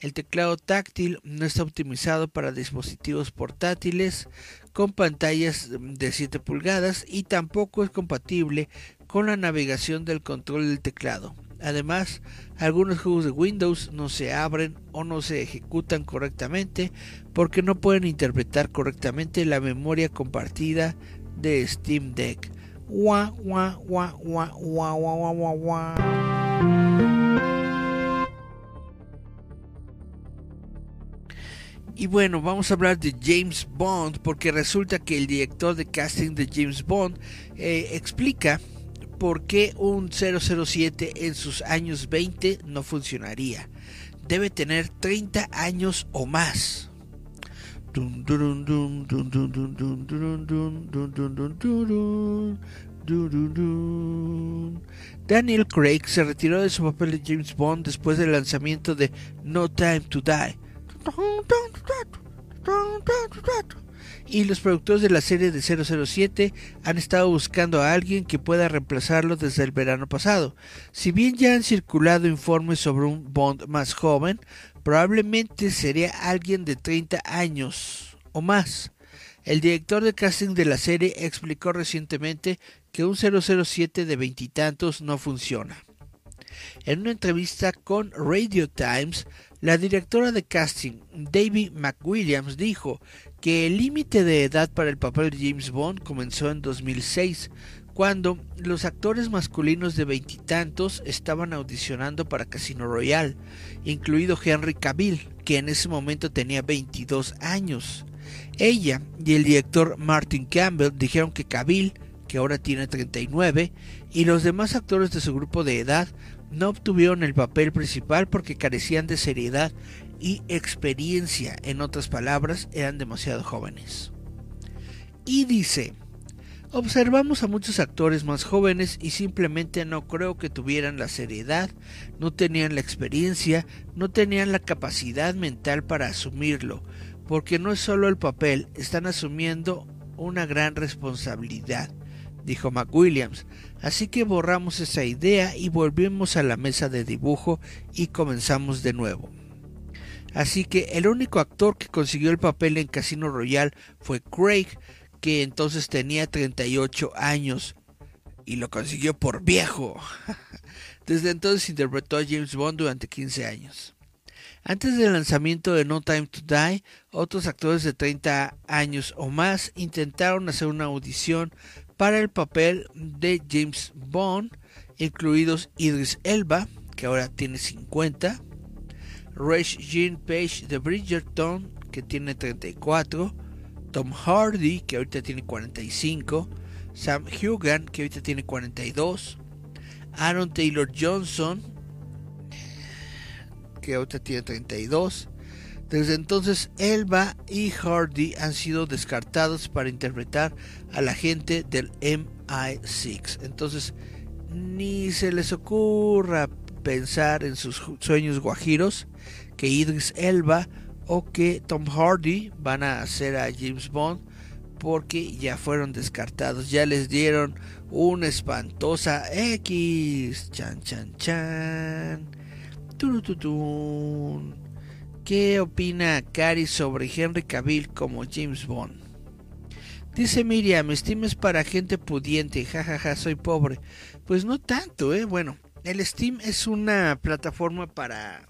Speaker 3: El teclado táctil no está optimizado para dispositivos portátiles con pantallas de 7 pulgadas y tampoco es compatible con la navegación del control del teclado. Además, algunos juegos de Windows no se abren o no se ejecutan correctamente porque no pueden interpretar correctamente la memoria compartida de Steam Deck. Y bueno, vamos a hablar de James Bond porque resulta que el director de casting de James Bond eh, explica por qué un 007 en sus años 20 no funcionaría. Debe tener 30 años o más. Daniel Craig se retiró de su papel de James Bond después del lanzamiento de No Time to Die y los productores de la serie de 007 han estado buscando a alguien que pueda reemplazarlo desde el verano pasado. Si bien ya han circulado informes sobre un Bond más joven, probablemente sería alguien de 30 años o más. El director de casting de la serie explicó recientemente que un 007 de veintitantos no funciona. En una entrevista con Radio Times, la directora de casting, David McWilliams, dijo que el límite de edad para el papel de James Bond comenzó en 2006, cuando los actores masculinos de veintitantos estaban audicionando para Casino Royale, incluido Henry Cavill, que en ese momento tenía 22 años. Ella y el director Martin Campbell dijeron que Cavill, que ahora tiene 39, y los demás actores de su grupo de edad no obtuvieron el papel principal porque carecían de seriedad y experiencia, en otras palabras, eran demasiado jóvenes. Y dice, observamos a muchos actores más jóvenes y simplemente no creo que tuvieran la seriedad, no tenían la experiencia, no tenían la capacidad mental para asumirlo, porque no es solo el papel, están asumiendo una gran responsabilidad, dijo McWilliams. Así que borramos esa idea y volvimos a la mesa de dibujo y comenzamos de nuevo. Así que el único actor que consiguió el papel en Casino Royale fue Craig, que entonces tenía 38 años y lo consiguió por viejo. [LAUGHS] Desde entonces interpretó a James Bond durante 15 años. Antes del lanzamiento de No Time to Die, otros actores de 30 años o más intentaron hacer una audición para el papel de James Bond, incluidos Idris Elba, que ahora tiene 50, Rage Jean Page de Bridgerton, que tiene 34, Tom Hardy, que ahorita tiene 45, Sam Hugan, que ahorita tiene 42, Aaron Taylor Johnson, que ahorita tiene 32. Desde entonces, Elba y Hardy han sido descartados para interpretar a la gente del MI6. Entonces, ni se les ocurra pensar en sus sueños guajiros que Idris Elba o que Tom Hardy van a hacer a James Bond porque ya fueron descartados, ya les dieron una espantosa X. Chan chan chan. ¿Qué opina Cari sobre Henry Cavill como James Bond? Dice Miriam, Steam es para gente pudiente, jajaja, soy pobre. Pues no tanto, eh. Bueno, el Steam es una plataforma para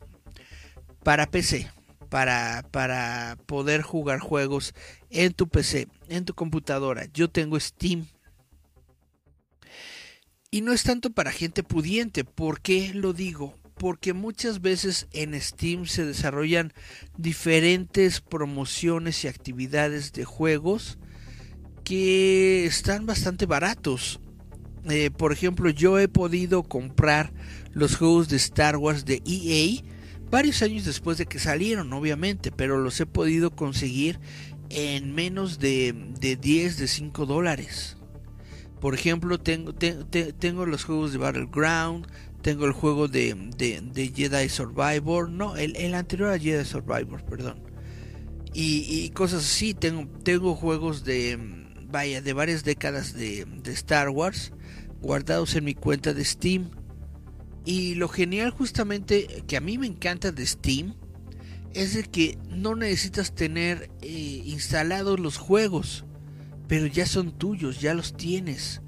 Speaker 3: para PC, para, para poder jugar juegos en tu PC, en tu computadora. Yo tengo Steam. Y no es tanto para gente pudiente. ¿Por qué lo digo? Porque muchas veces en Steam se desarrollan diferentes promociones y actividades de juegos que están bastante baratos. Eh, por ejemplo, yo he podido comprar los juegos de Star Wars de EA varios años después de que salieron, obviamente, pero los he podido conseguir en menos de, de 10, de 5 dólares. Por ejemplo, tengo, tengo los juegos de Battleground, tengo el juego de, de, Jedi Survivor, no, el, el, anterior a Jedi Survivor, perdón. Y, cosas así, tengo, tengo juegos de, vaya, de varias décadas de, de Star Wars guardados en mi cuenta de Steam y lo genial justamente que a mí me encanta de Steam es de que no necesitas tener eh, instalados los juegos, pero ya son tuyos, ya los tienes.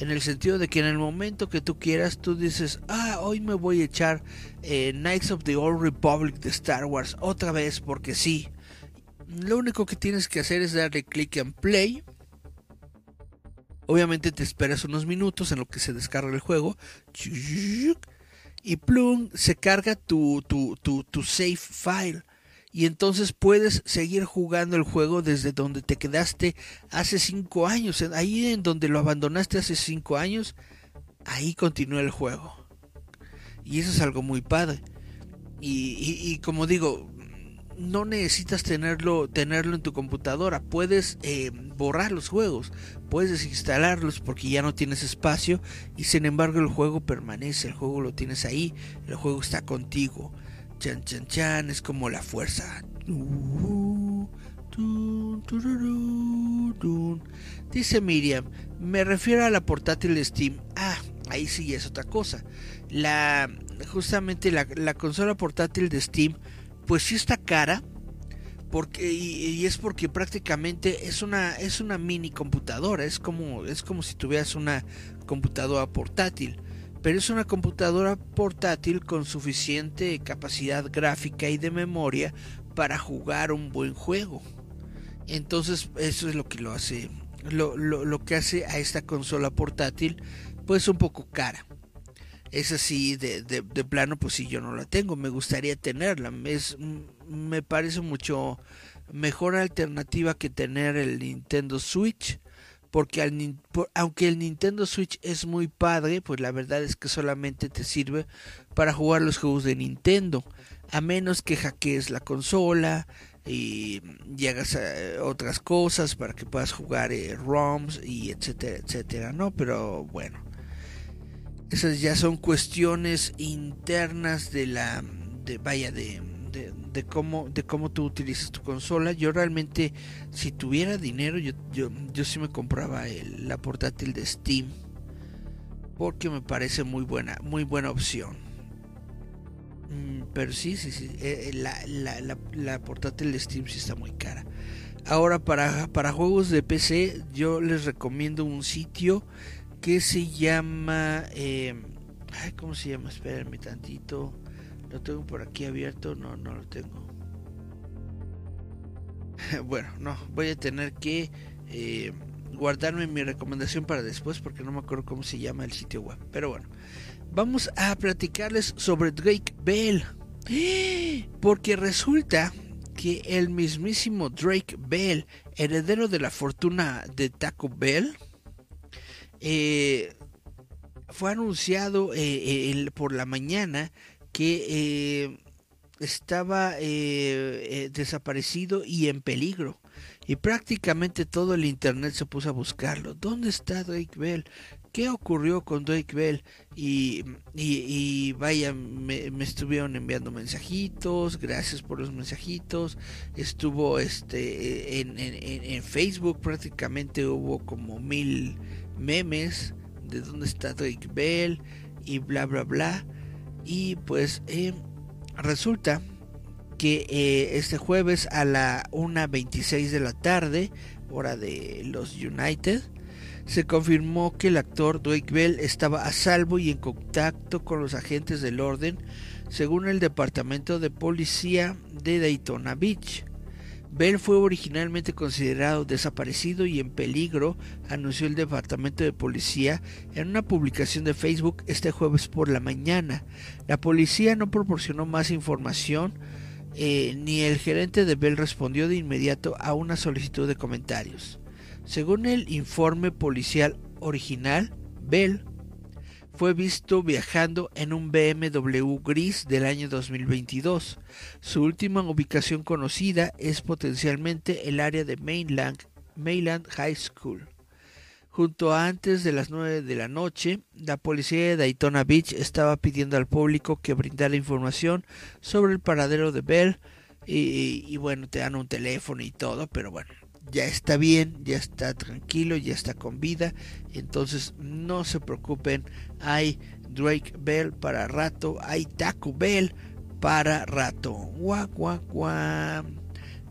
Speaker 3: En el sentido de que en el momento que tú quieras, tú dices, ah, hoy me voy a echar eh, Knights of the Old Republic de Star Wars otra vez porque sí. Lo único que tienes que hacer es darle clic en play. Obviamente te esperas unos minutos en lo que se descarga el juego y plum, se carga tu, tu, tu, tu save file. Y entonces puedes seguir jugando el juego desde donde te quedaste hace 5 años. Ahí en donde lo abandonaste hace 5 años, ahí continúa el juego. Y eso es algo muy padre. Y, y como digo, no necesitas tenerlo, tenerlo en tu computadora. Puedes eh, borrar los juegos, puedes desinstalarlos porque ya no tienes espacio y sin embargo el juego permanece, el juego lo tienes ahí, el juego está contigo. Chan chan chan, es como la fuerza. Dice Miriam, me refiero a la portátil de Steam. Ah, ahí sí es otra cosa. La justamente la, la consola portátil de Steam pues sí está cara. Porque, y, es porque prácticamente es una, es una mini computadora. Es como, es como si tuvieras una computadora portátil. pero es una computadora portátil con suficiente capacidad gráfica y de memoria para jugar un buen juego. Entonces eso es lo que lo hace, lo, lo, que hace a esta consola portátil pues un poco cara. Es así, de, de, plano, pues si yo no la tengo, me gustaría tenerla. Es, me parece mucho mejor alternativa que tener el Nintendo Switch porque aunque el Nintendo Switch es muy padre, pues la verdad es que solamente te sirve para jugar los juegos de Nintendo, a menos que hackees la consola y, hagas eh, otras cosas para que puedas jugar eh, ROMs y etcétera, etcétera, ¿no? Pero bueno, esas ya son cuestiones internas de la, de, vaya, de, de, cómo de cómo tú utilizas tu consola. Yo realmente, si tuviera dinero, yo, yo, yo sí me compraba la portátil de Steam. Porque me parece muy buena, muy buena opción. Mm, pero sí, sí, sí. Eh, eh, la, la, la, portátil de Steam sí está muy cara. Ahora, para, para juegos de PC, yo les recomiendo un sitio que se llama. Eh, ¿Cómo se llama? Espérenme tantito. Lo tengo por aquí abierto. No, no lo tengo. [LAUGHS] bueno, no. Voy a tener que eh, guardarme mi recomendación para después porque no me acuerdo cómo se llama el sitio web. Pero bueno. Vamos a platicarles sobre Drake Bell. [GASPS] Porque resulta que el mismísimo Drake Bell, heredero de la fortuna de Taco Bell, eh, fue anunciado eh, por la mañana que eh, estaba eh, eh, desaparecido y en peligro. Y prácticamente todo el internet se puso a buscarlo. ¿Dónde está Drake Bell? ¿Qué ocurrió con Drake Bell? Y, y, vaya, me, estuvieron enviando mensajitos. Gracias por los mensajitos. Estuvo este en, en Facebook prácticamente hubo como mil memes de dónde está Drake Bell y bla bla bla. Y pues eh, resulta que eh, este jueves a la 1.26 de la tarde, hora de los United, se confirmó que el actor Drake Bell estaba a salvo y en contacto con los agentes del orden, según el Departamento de Policía de Daytona Beach. Bell fue originalmente considerado desaparecido y en peligro, anunció el Departamento de Policía en una publicación de Facebook este jueves por la mañana. La policía no proporcionó más información eh, ni el gerente de Bell respondió de inmediato a una solicitud de comentarios. Según el informe policial original, Bell fue visto viajando en un BMW gris del año 2022. Su última ubicación conocida es potencialmente el área de Mainland, Mainland High School. Junto a antes de las 9 de la noche, la policía de Daytona Beach estaba pidiendo al público que brindara información sobre el paradero de Bell y, y bueno, te dan un teléfono y todo, pero bueno, ya está bien, ya está tranquilo, ya está con vida. Entonces no se preocupen, hay Drake Bell para rato, hay Taco Bell para rato. Guau, guau, guau.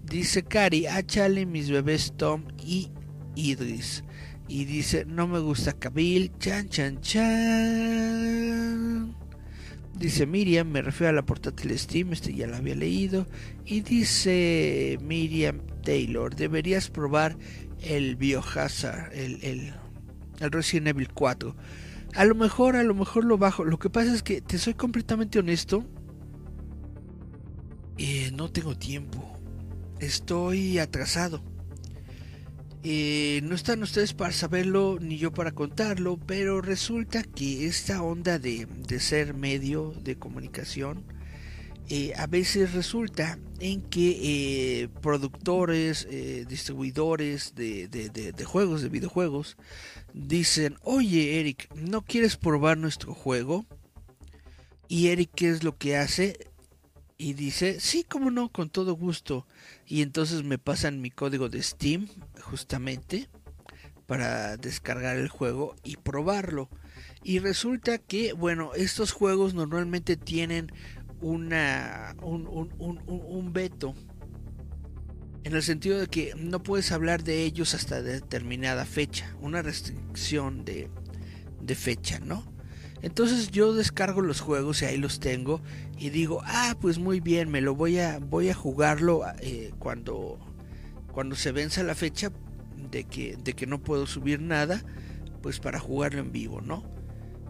Speaker 3: Dice Cari, achale mis bebés Tom y Idris. Y dice, no me gusta Kabil, chan, chan, chan. Dice Miriam, me refiero a la portátil Steam, este ya la había leído. Y dice Miriam Taylor, deberías probar el Biohazard, el, el, el Resident Evil 4. A lo mejor, a lo mejor lo bajo. Lo que pasa es que, te soy completamente honesto, eh, no tengo tiempo. Estoy atrasado. Eh, no están ustedes para saberlo ni yo para contarlo, pero resulta que esta onda de, ser medio de comunicación eh, a veces resulta en que eh, productores, distribuidores de, de, juegos, de videojuegos, dicen, oye Eric, ¿no quieres probar nuestro juego? Y Eric, ¿qué es lo que hace? Y dice, sí, cómo no, con todo gusto. Y entonces me pasan mi código de Steam, justamente, para descargar el juego y probarlo. Y resulta que, bueno, estos juegos normalmente tienen una, un, un, veto. En el sentido de que no puedes hablar de ellos hasta determinada fecha. Una restricción de, de fecha, ¿no? Entonces yo descargo los juegos y ahí los tengo y digo, ah, pues muy bien, me lo voy a, voy a jugarlo eh, cuando, cuando se venza la fecha de que, de que no puedo subir nada, pues para jugarlo en vivo, ¿no?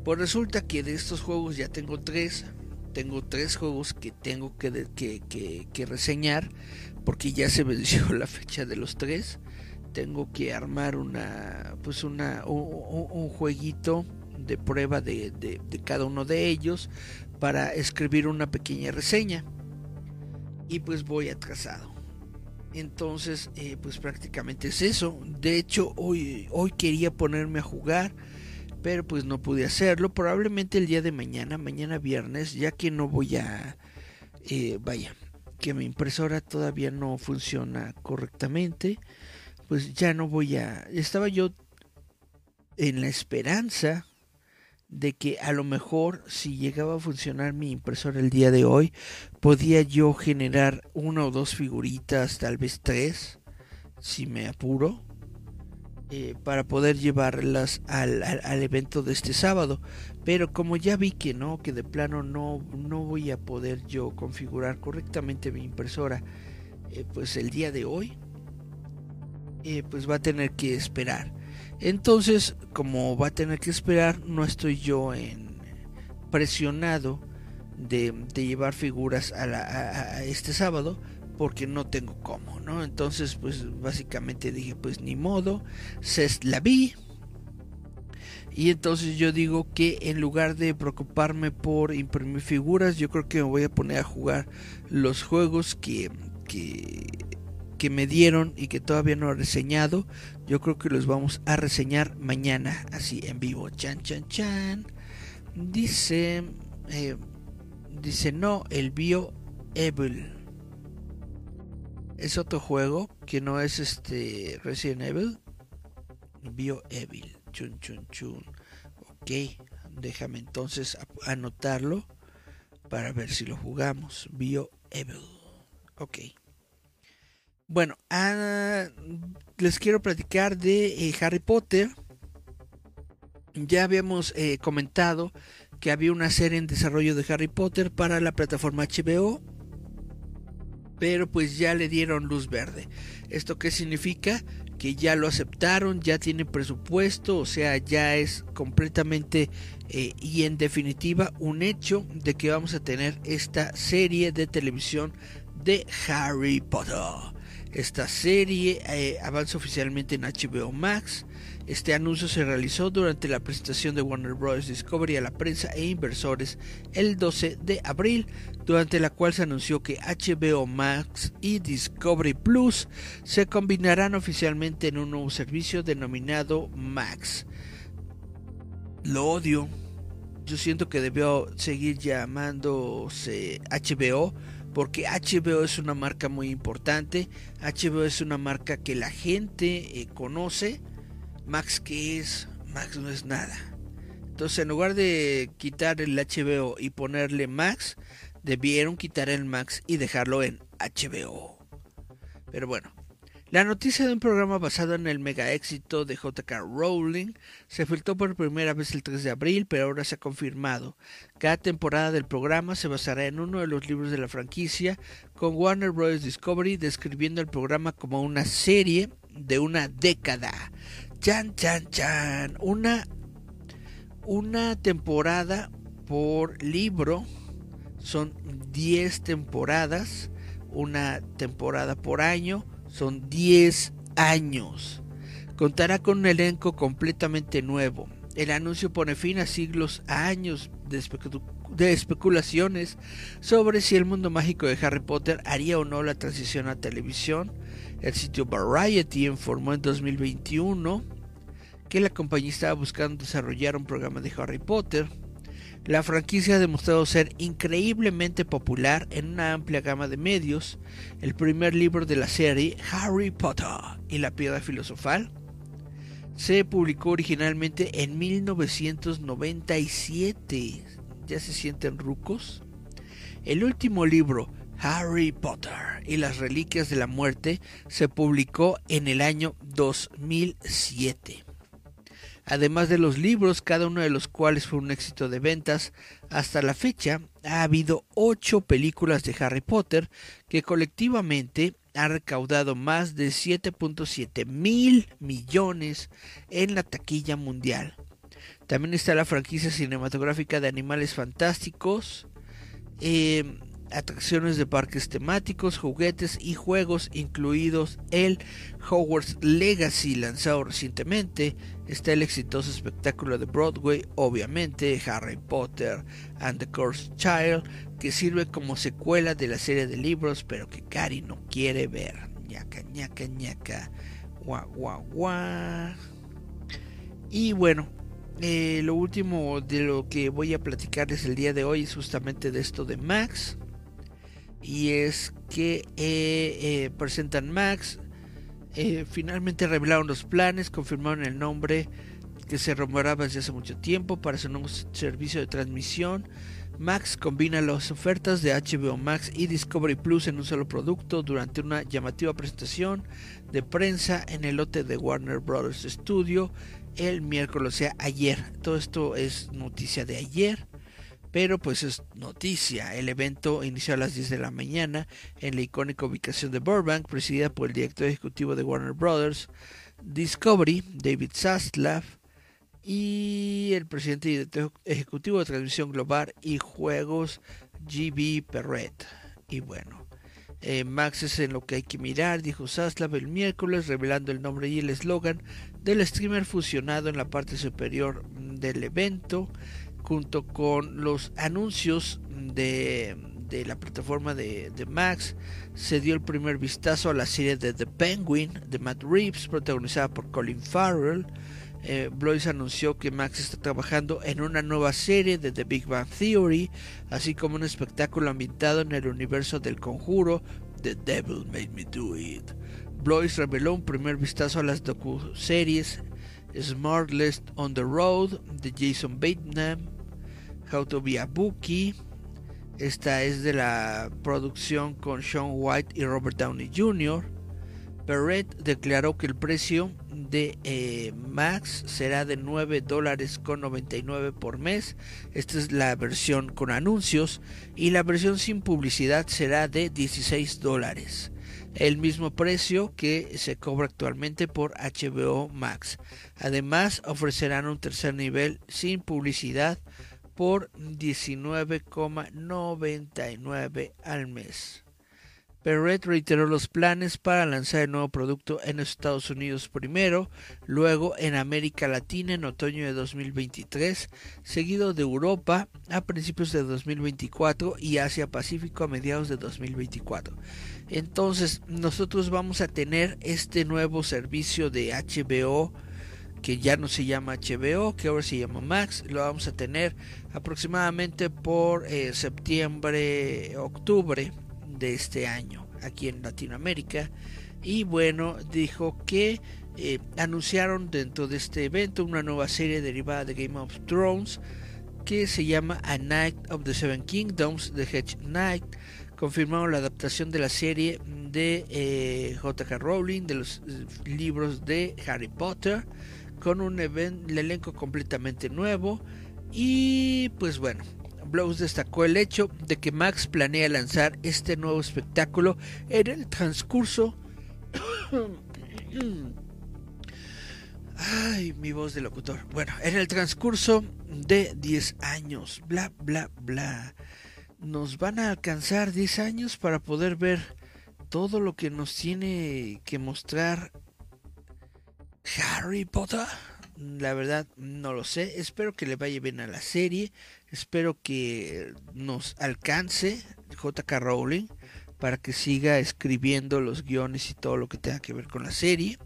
Speaker 3: Pues resulta que de estos juegos ya tengo tres, tengo tres juegos que tengo que, que, que reseñar porque ya se venció [LAUGHS] la fecha de los tres. Tengo que armar una, pues una, un jueguito de prueba de, cada uno de ellos para escribir una pequeña reseña. Y pues voy atrasado. Entonces, eh, pues prácticamente es eso. De hecho, hoy, hoy quería ponerme a jugar, pero pues no pude hacerlo. Probablemente el día de mañana, mañana viernes, ya que no voy a... Eh, vaya, que mi impresora todavía no funciona correctamente, pues ya no voy a... Estaba yo en la esperanza de que a lo mejor si llegaba a funcionar mi impresora el día de hoy, podía yo generar una o dos figuritas, tal vez tres, si me apuro, eh, para poder llevarlas al, al, evento de este sábado. Pero como ya vi que no, que de plano no, no voy a poder yo configurar correctamente mi impresora, eh, pues el día de hoy, eh, pues va a tener que esperar. Entonces, como va a tener que esperar, no estoy yo en presionado de, llevar figuras a, este sábado porque no tengo cómo, ¿no? Entonces, pues básicamente dije, pues ni modo, se la vi. Y entonces yo digo que en lugar de preocuparme por imprimir figuras, yo creo que me voy a poner a jugar los juegos que, que, que me dieron y que todavía no he reseñado. Yo creo que los vamos a reseñar mañana, así en vivo. Chan, chan, chan. Dice, eh, dice no, el Bio Evil. Es otro juego que no es este Resident Evil. Bio Evil. Chun, chun, chun. Ok, déjame entonces anotarlo para ver si lo jugamos. Bio Evil. Ok. Bueno, ah, les quiero platicar de eh, Harry Potter. Ya habíamos eh, comentado que había una serie en desarrollo de Harry Potter para la plataforma HBO. Pero pues ya le dieron luz verde. ¿Esto qué significa? Que ya lo aceptaron, ya tiene presupuesto, o sea, ya es completamente eh, y en definitiva un hecho de que vamos a tener esta serie de televisión de Harry Potter. Esta serie eh, avanza oficialmente en HBO Max. Este anuncio se realizó durante la presentación de Warner Bros. Discovery a la prensa e inversores el 12 de abril, durante la cual se anunció que HBO Max y Discovery Plus se combinarán oficialmente en un nuevo servicio denominado Max. Lo odio. Yo siento que debió seguir llamándose HBO porque HBO es una marca muy importante, HBO es una marca que la gente eh, conoce, Max que es, Max no es nada. Entonces en lugar de quitar el HBO y ponerle Max, debieron quitar el Max y dejarlo en HBO. Pero bueno, la noticia de un programa basado en el mega éxito de JK Rowling se filtró por primera vez el 3 de abril, pero ahora se ha confirmado. Cada temporada del programa se basará en uno de los libros de la franquicia, con Warner Bros. Discovery describiendo el programa como una serie de una década. Chan, chan, chan. Una, una temporada por libro. Son 10 temporadas. Una temporada por año son 10 años. Contará con un elenco completamente nuevo. El anuncio pone fin a siglos, años de, especulaciones sobre si el mundo mágico de Harry Potter haría o no la transición a televisión. El sitio Variety informó en 2021 que la compañía estaba buscando desarrollar un programa de Harry Potter la franquicia ha demostrado ser increíblemente popular en una amplia gama de medios. El primer libro de la serie, Harry Potter y la piedra filosofal, se publicó originalmente en 1997. ¿Ya se sienten rucos? El último libro, Harry Potter y las Reliquias de la Muerte, se publicó en el año 2007. Además de los libros, cada uno de los cuales fue un éxito de ventas, hasta la fecha ha habido ocho películas de Harry Potter que colectivamente han recaudado más de 7.7 mil millones en la taquilla mundial. También está la franquicia cinematográfica de Animales Fantásticos, eh, atracciones de parques temáticos, juguetes y juegos, incluidos el Hogwarts Legacy lanzado recientemente. Está el exitoso espectáculo de Broadway, obviamente, Harry Potter and the Cursed Child, que sirve como secuela de la serie de libros, pero que Cari no quiere ver. ñaca, ñaca, ñaca. Guau, guau, guau. Y bueno, eh, lo último de lo que voy a platicarles el día de hoy es justamente de esto de Max. Y es que eh, eh, presentan Max. finalmente revelaron los planes, confirmaron el nombre que se rumoraba desde hace mucho tiempo para su nuevo servicio de transmisión. Max combina las ofertas de HBO Max y Discovery Plus en un solo producto durante una llamativa presentación de prensa en el lote de Warner Brothers Studio el miércoles, o sea, ayer. Todo esto es noticia de ayer, pero pues es noticia. El evento inició a las 10 de la mañana en la icónica ubicación de Burbank, presidida por el director ejecutivo de Warner Brothers Discovery, David Zaslav, y el presidente y director ejecutivo de transmisión global y juegos, GB Perret. Y bueno, eh, Max es en lo que hay que mirar, dijo Zaslav el miércoles, revelando el nombre y el eslogan del streamer fusionado en la parte superior del evento, junto con los anuncios de, la plataforma de, de, Max. Se dio el primer vistazo a la serie de The Penguin de Matt Reeves, protagonizada por Colin Farrell. Eh, Blois anunció que Max está trabajando en una nueva serie de The Big Bang Theory, así como un espectáculo ambientado en el universo del conjuro The Devil Made Me Do It. Blois reveló un primer vistazo a las docu-series Smartless on the Road de Jason Bateman, How to Be a Bookie. Esta es de la producción con Sean White y Robert Downey Jr. Perret declaró que el precio de eh, Max será de 9 dólares con 99 por mes. Esta es la versión con anuncios y la versión sin publicidad será de 16 dólares. El mismo precio que se cobra actualmente por HBO Max. Además ofrecerán un tercer nivel sin publicidad por 19,99 al mes. Perret reiteró los planes para lanzar el nuevo producto en Estados Unidos primero, luego en América Latina en otoño de 2023, seguido de Europa a principios de 2024 y Asia Pacífico a mediados de 2024. Entonces nosotros vamos a tener este nuevo servicio de HBO que ya no se llama HBO, que ahora se llama Max, lo vamos a tener aproximadamente por eh, septiembre, octubre de este año aquí en Latinoamérica. Y bueno, dijo que eh, anunciaron dentro de este evento una nueva serie derivada de Game of Thrones que se llama A Night of the Seven Kingdoms, The Hedge Knight. Confirmaron la adaptación de la serie de eh, J.K. Rowling, de los libros de Harry Potter, con un elenco completamente nuevo. Y pues bueno, Blows destacó el hecho de que Max planea lanzar este nuevo espectáculo en el transcurso... [COUGHS] Ay, mi voz de locutor. Bueno, en el transcurso de 10 años, bla, bla, bla. Nos van a alcanzar 10 años para poder ver todo lo que nos tiene que mostrar Harry Potter. La verdad, no lo sé. Espero que le vaya bien a la serie. Espero que nos alcance JK Rowling para que siga escribiendo los guiones y todo lo que tenga que ver con la serie.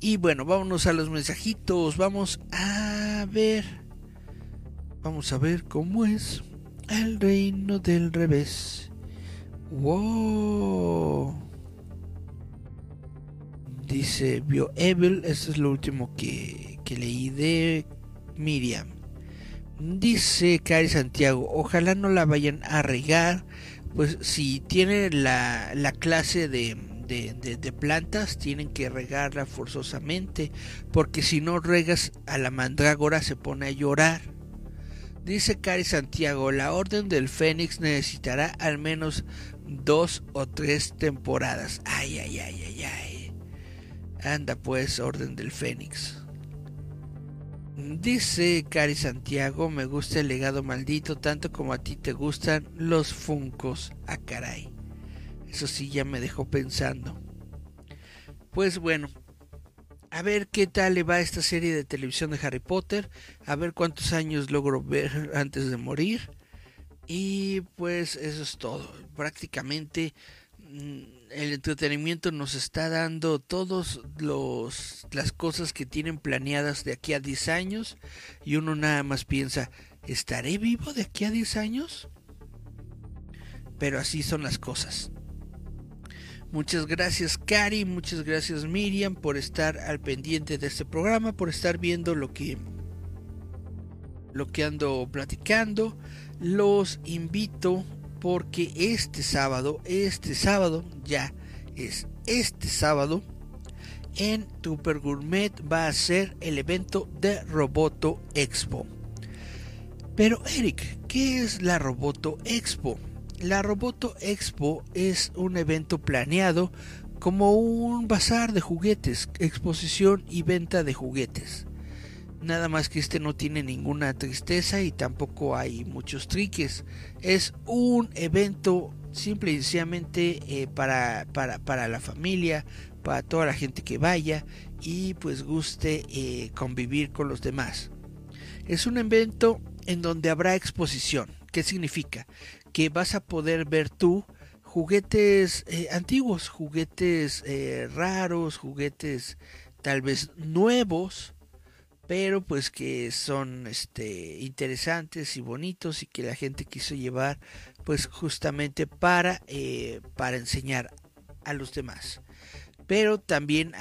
Speaker 3: Y bueno, vámonos a los mensajitos. Vamos a ver. Vamos a ver cómo es el reino del revés. Wow. Dice Bio Evil. Esto es lo último que, que leí de Miriam. Dice Cari Santiago, ojalá no la vayan a regar, pues si tiene la, clase de, de, plantas tienen que regarla forzosamente, porque si no regas a la mandrágora se pone a llorar. Dice Cari Santiago, la Orden del Fénix necesitará al menos dos o tres temporadas. Ay, ay, ay, ay, ay. Anda pues, Orden del Fénix. Dice Cari Santiago, me gusta el legado maldito tanto como a ti te gustan los funcos. a ah, caray. Eso sí ya me dejó pensando. Pues bueno, a ver qué tal le va esta serie de televisión de Harry Potter, a ver cuántos años logro ver antes de morir. Y pues eso es todo. Prácticamente mm, el entretenimiento nos está dando todas las cosas que tienen planeadas de aquí a 10 años y uno nada más piensa, ¿estaré vivo de aquí a 10 años? Pero así son las cosas. Muchas gracias Cari, muchas gracias Miriam por estar al pendiente de este programa, por estar viendo lo que lo que ando platicando. Los invito porque este sábado, este sábado ya es este sábado en Super Gourmet va a ser el evento de Roboto Expo. Pero Eric, ¿qué es la Roboto Expo? La Roboto Expo es un evento planeado como un bazar de juguetes, exposición y venta de juguetes. Nada más que este no tiene ninguna tristeza y tampoco hay muchos triques. Es un evento simple y sencillamente eh, para, para, la familia, para toda la gente que vaya y pues guste eh, convivir con los demás. Es un evento en donde habrá exposición. ¿Qué significa? que vas a poder ver tú juguetes eh, antiguos, juguetes raros, juguetes tal vez nuevos, pero pues que son este interesantes y bonitos y que la gente quiso llevar pues justamente para eh, para enseñar a los demás. Pero también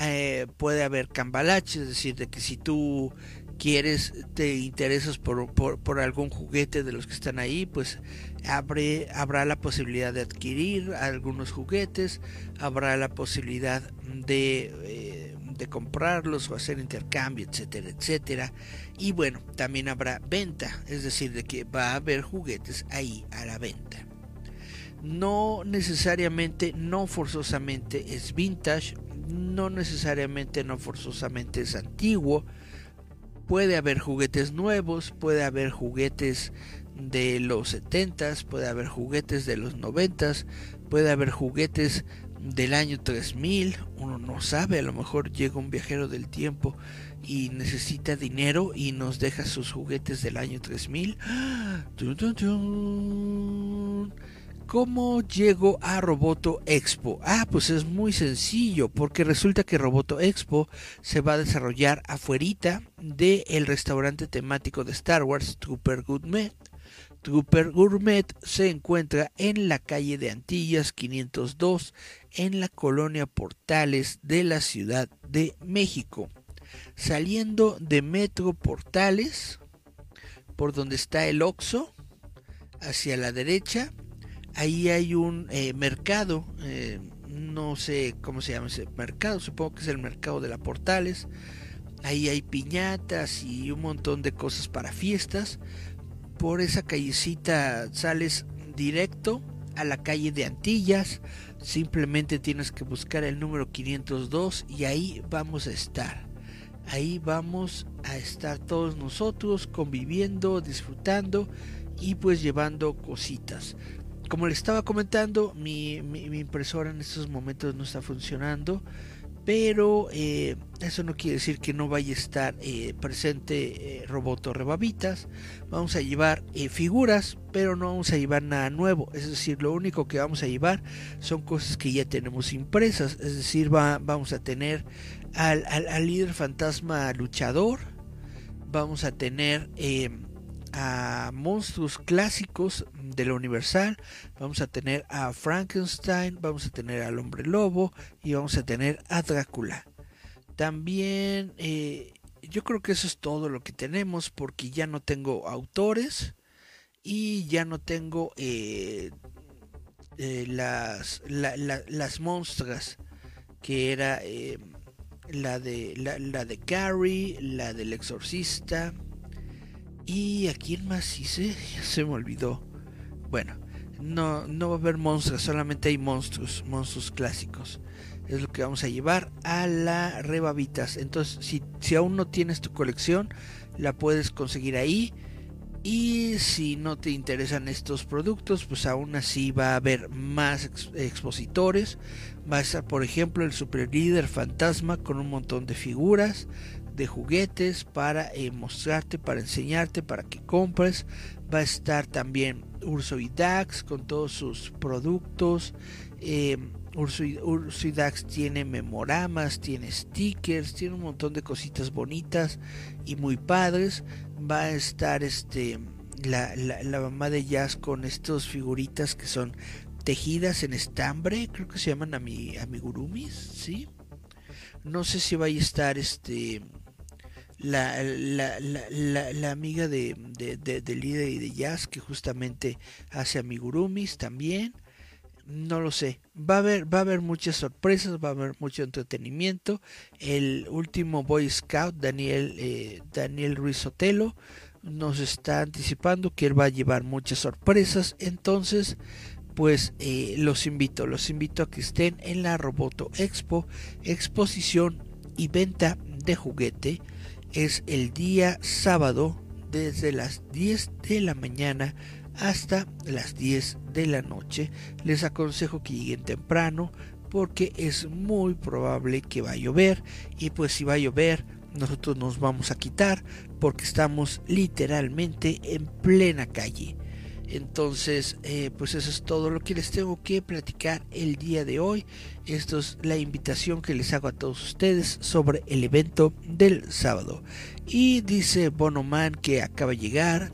Speaker 3: puede haber cambalaches es decir de que si tú quieres, te interesas por, por, algún juguete de los que están ahí, pues abre, habrá la posibilidad de adquirir algunos juguetes, habrá la posibilidad de, eh, de comprarlos o hacer intercambio, etcétera, etcétera. Y bueno, también habrá venta, es decir, de que va a haber juguetes ahí a la venta. No necesariamente, no forzosamente es vintage, no necesariamente, no forzosamente es antiguo, Puede haber juguetes nuevos, puede haber juguetes de los 70s, puede haber juguetes de los 90s, puede haber juguetes del año 3000, uno no sabe, a lo mejor llega un viajero del tiempo y necesita dinero y nos deja sus juguetes del año 3000. [GASPS] ¿Cómo llego a Roboto Expo? Ah, pues es muy sencillo, porque resulta que Roboto Expo se va a desarrollar afuerita del el restaurante temático de Star Wars, Trooper Gourmet. Trooper Gourmet se encuentra en la calle de Antillas 502, en la colonia Portales de la Ciudad de México. Saliendo de Metro Portales, por donde está el Oxo, hacia la derecha, ahí hay un eh, mercado, eh, no sé cómo se llama ese mercado, supongo que es el mercado de la Portales. Ahí hay piñatas y un montón de cosas para fiestas. Por esa callecita sales directo a la calle de Antillas. Simplemente tienes que buscar el número 502 y ahí vamos a estar. Ahí vamos a estar todos nosotros conviviendo, disfrutando y pues llevando cositas como les estaba comentando, mi, impresora en estos momentos no está funcionando, pero eh, eso no quiere decir que no vaya a estar eh, presente eh, Roboto Rebabitas. Vamos a llevar figuras, pero no vamos a llevar nada nuevo. Es decir, lo único que vamos a llevar son cosas que ya tenemos impresas. Es decir, vamos a tener al, al, líder fantasma luchador. Vamos a tener a monstruos clásicos de la Universal, vamos a tener a Frankenstein, vamos a tener al hombre lobo y vamos a tener a Drácula. También eh, yo creo que eso es todo lo que tenemos porque ya no tengo autores y ya no tengo eh, eh, las, las monstruas que era la de la, la, de Carrie, la del exorcista. ¿Y a quién más hice? Ya se me olvidó. Bueno, no, no va a haber monstruos, solamente hay monstruos, monstruos clásicos. Es lo que vamos a llevar a la Rebabitas. Entonces, si, si aún no tienes tu colección, la puedes conseguir ahí. Y si no te interesan estos productos, pues aún así va a haber más expositores. Va a estar, por ejemplo, el Super Líder Fantasma con un montón de figuras, de juguetes para eh, mostrarte, para enseñarte, para que compres. Va a estar también Urso y Dax con todos sus productos. Eh, Urso y, Dax tiene memoramas, tiene stickers, tiene un montón de cositas bonitas y muy padres va a estar este la, la, mamá de Jazz con estas figuritas que son tejidas en estambre, creo que se llaman amigurumis, ¿sí? No sé si va a estar este la, la, la, la amiga de, de, de, de líder y de Jazz que justamente hace amigurumis también no lo sé. Va a haber, va a haber muchas sorpresas, va a haber mucho entretenimiento. El último Boy Scout, Daniel, eh, Daniel Ruiz Otelo, nos está anticipando que él va a llevar muchas sorpresas. Entonces, pues eh, los invito, los invito a que estén en la Roboto Expo, exposición y venta de juguete. Es el día sábado desde las 10 de la mañana hasta las 10 de la noche. Les aconsejo que lleguen temprano porque es muy probable que va a llover y pues si va a llover nosotros nos vamos a quitar porque estamos literalmente en plena calle. Entonces, eh, pues eso es todo lo que les tengo que platicar el día de hoy. Esto es la invitación que les hago a todos ustedes sobre el evento del sábado. Y dice Bonoman que acaba de llegar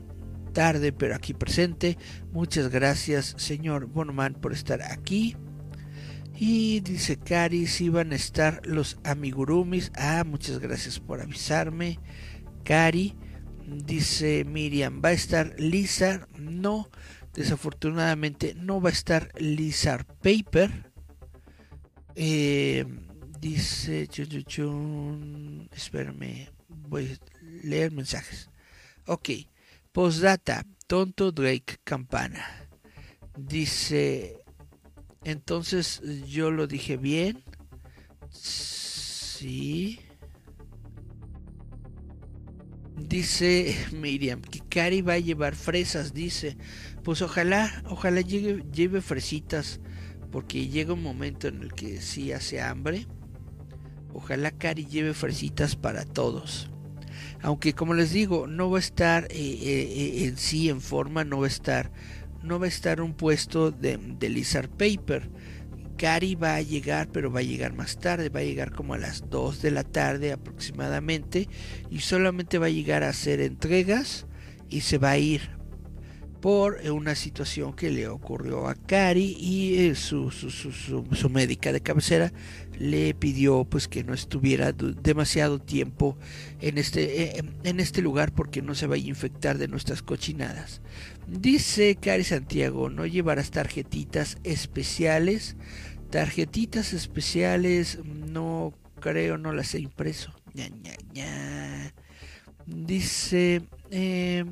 Speaker 3: tarde, pero aquí presente. Muchas gracias, señor Bonoman, por estar aquí. Y dice Cari, si van a estar los amigurumis. Ah, muchas gracias por avisarme. Cari, dice Miriam, ¿va a estar Lizard? No, desafortunadamente no va a estar Lizard Paper. Eh, dice, chun, espérame, voy a leer mensajes. Ok, Postdata, tonto Drake Campana. Dice, entonces yo lo dije bien. Sí. Dice Miriam que Cari va a llevar fresas, dice. Pues ojalá, ojalá lleve, fresitas, porque llega un momento en el que sí hace hambre. Ojalá Cari lleve fresitas para todos aunque como les digo no va a estar eh, eh, eh, en sí en forma no va a estar no va a estar un puesto de, de Lizard Paper Cari va a llegar pero va a llegar más tarde va a llegar como a las 2 de la tarde aproximadamente y solamente va a llegar a hacer entregas y se va a ir por una situación que le ocurrió a Cari y su, su, su, su, médica de cabecera le pidió pues que no estuviera demasiado tiempo en este, eh, en este lugar porque no se vaya a infectar de nuestras cochinadas. Dice Cari Santiago, no llevarás tarjetitas especiales. Tarjetitas especiales no creo, no las he impreso. Dice... Eh,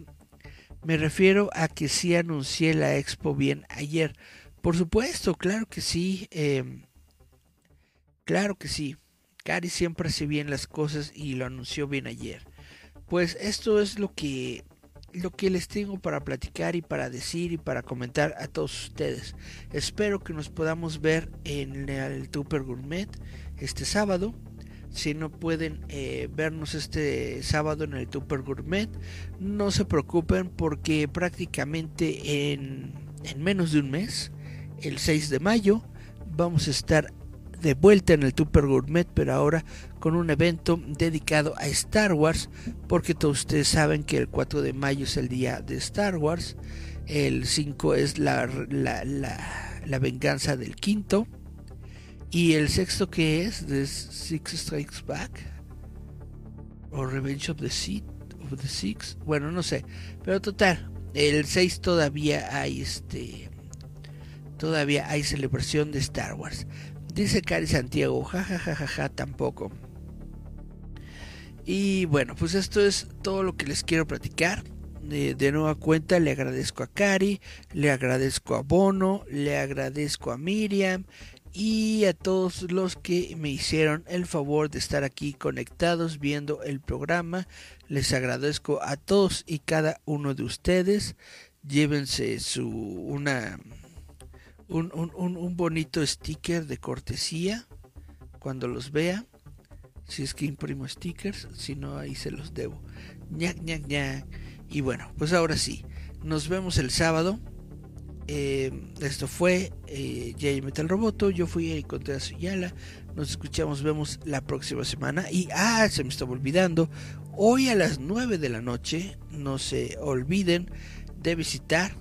Speaker 3: me refiero a que sí anuncié la expo bien ayer. Por supuesto, claro que sí. Em, claro que sí. Cari siempre hace bien las cosas y lo anunció bien ayer. Pues esto es lo que lo que les tengo para platicar y para decir y para comentar a todos ustedes. Espero que nos podamos ver en el Tupper Gourmet este sábado. Si no pueden eh, vernos este sábado en el Tupper Gourmet, no se preocupen porque prácticamente en, en menos de un mes, el 6 de mayo, vamos a estar de vuelta en el Tupper Gourmet, pero ahora con un evento dedicado a Star Wars, porque todos ustedes saben que el 4 de mayo es el día de Star Wars, el 5 es la, la, la, la venganza del quinto, y el sexto que es The Six Strikes Back o Revenge of the Sith of the Six, bueno, no sé, pero total, el 6 todavía hay este todavía hay celebración de Star Wars. Dice Cari Santiago, jajajaja, tampoco. Y bueno, pues esto es todo lo que les quiero platicar. de nueva cuenta le agradezco a Cari, le agradezco a Bono, le agradezco a Miriam y a todos los que me hicieron el favor de estar aquí conectados viendo el programa. Les agradezco a todos y cada uno de ustedes. Llévense su una un, un, un bonito sticker de cortesía cuando los vea. Si es que imprimo stickers, si no ahí se los debo. Ñac, ñac, ñac. Y bueno, pues ahora sí, nos vemos el sábado. Eh, esto fue eh, Metal Roboto. Yo fui Eric Contreras Yala. Nos escuchamos, vemos la próxima semana. Y ah, se me estaba olvidando. Hoy a las 9 de la noche, no se olviden de visitar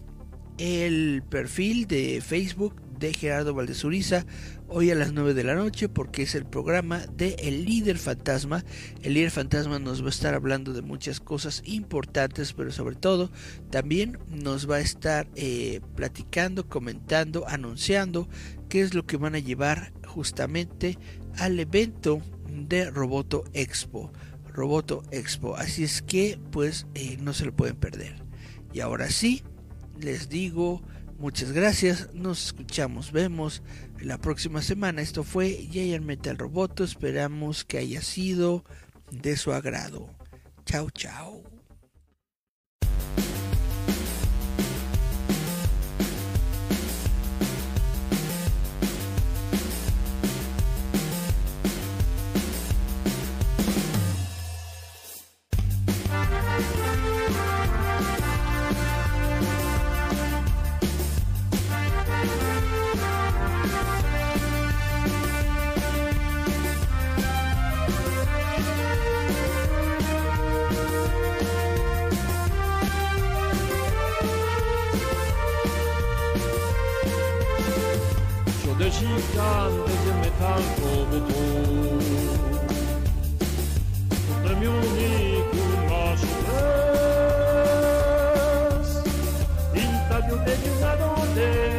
Speaker 3: el perfil de Facebook de Gerardo Valdezuriza hoy a las 9 de la noche porque es el programa de El Líder Fantasma. El Líder Fantasma nos va a estar hablando de muchas cosas importantes, pero sobre todo también nos va a estar eh, platicando, comentando, anunciando qué es lo que van a llevar justamente al evento de Roboto Expo. Roboto Expo. Así es que pues eh, no se lo pueden perder. Y ahora sí, les digo muchas gracias. Nos escuchamos, vemos la próxima semana. Esto fue Giant Metal Roboto. Esperamos que haya sido de su agrado. Chao, chao. Duże giganty z metalką Meu único nosso Deus, les Interviu de de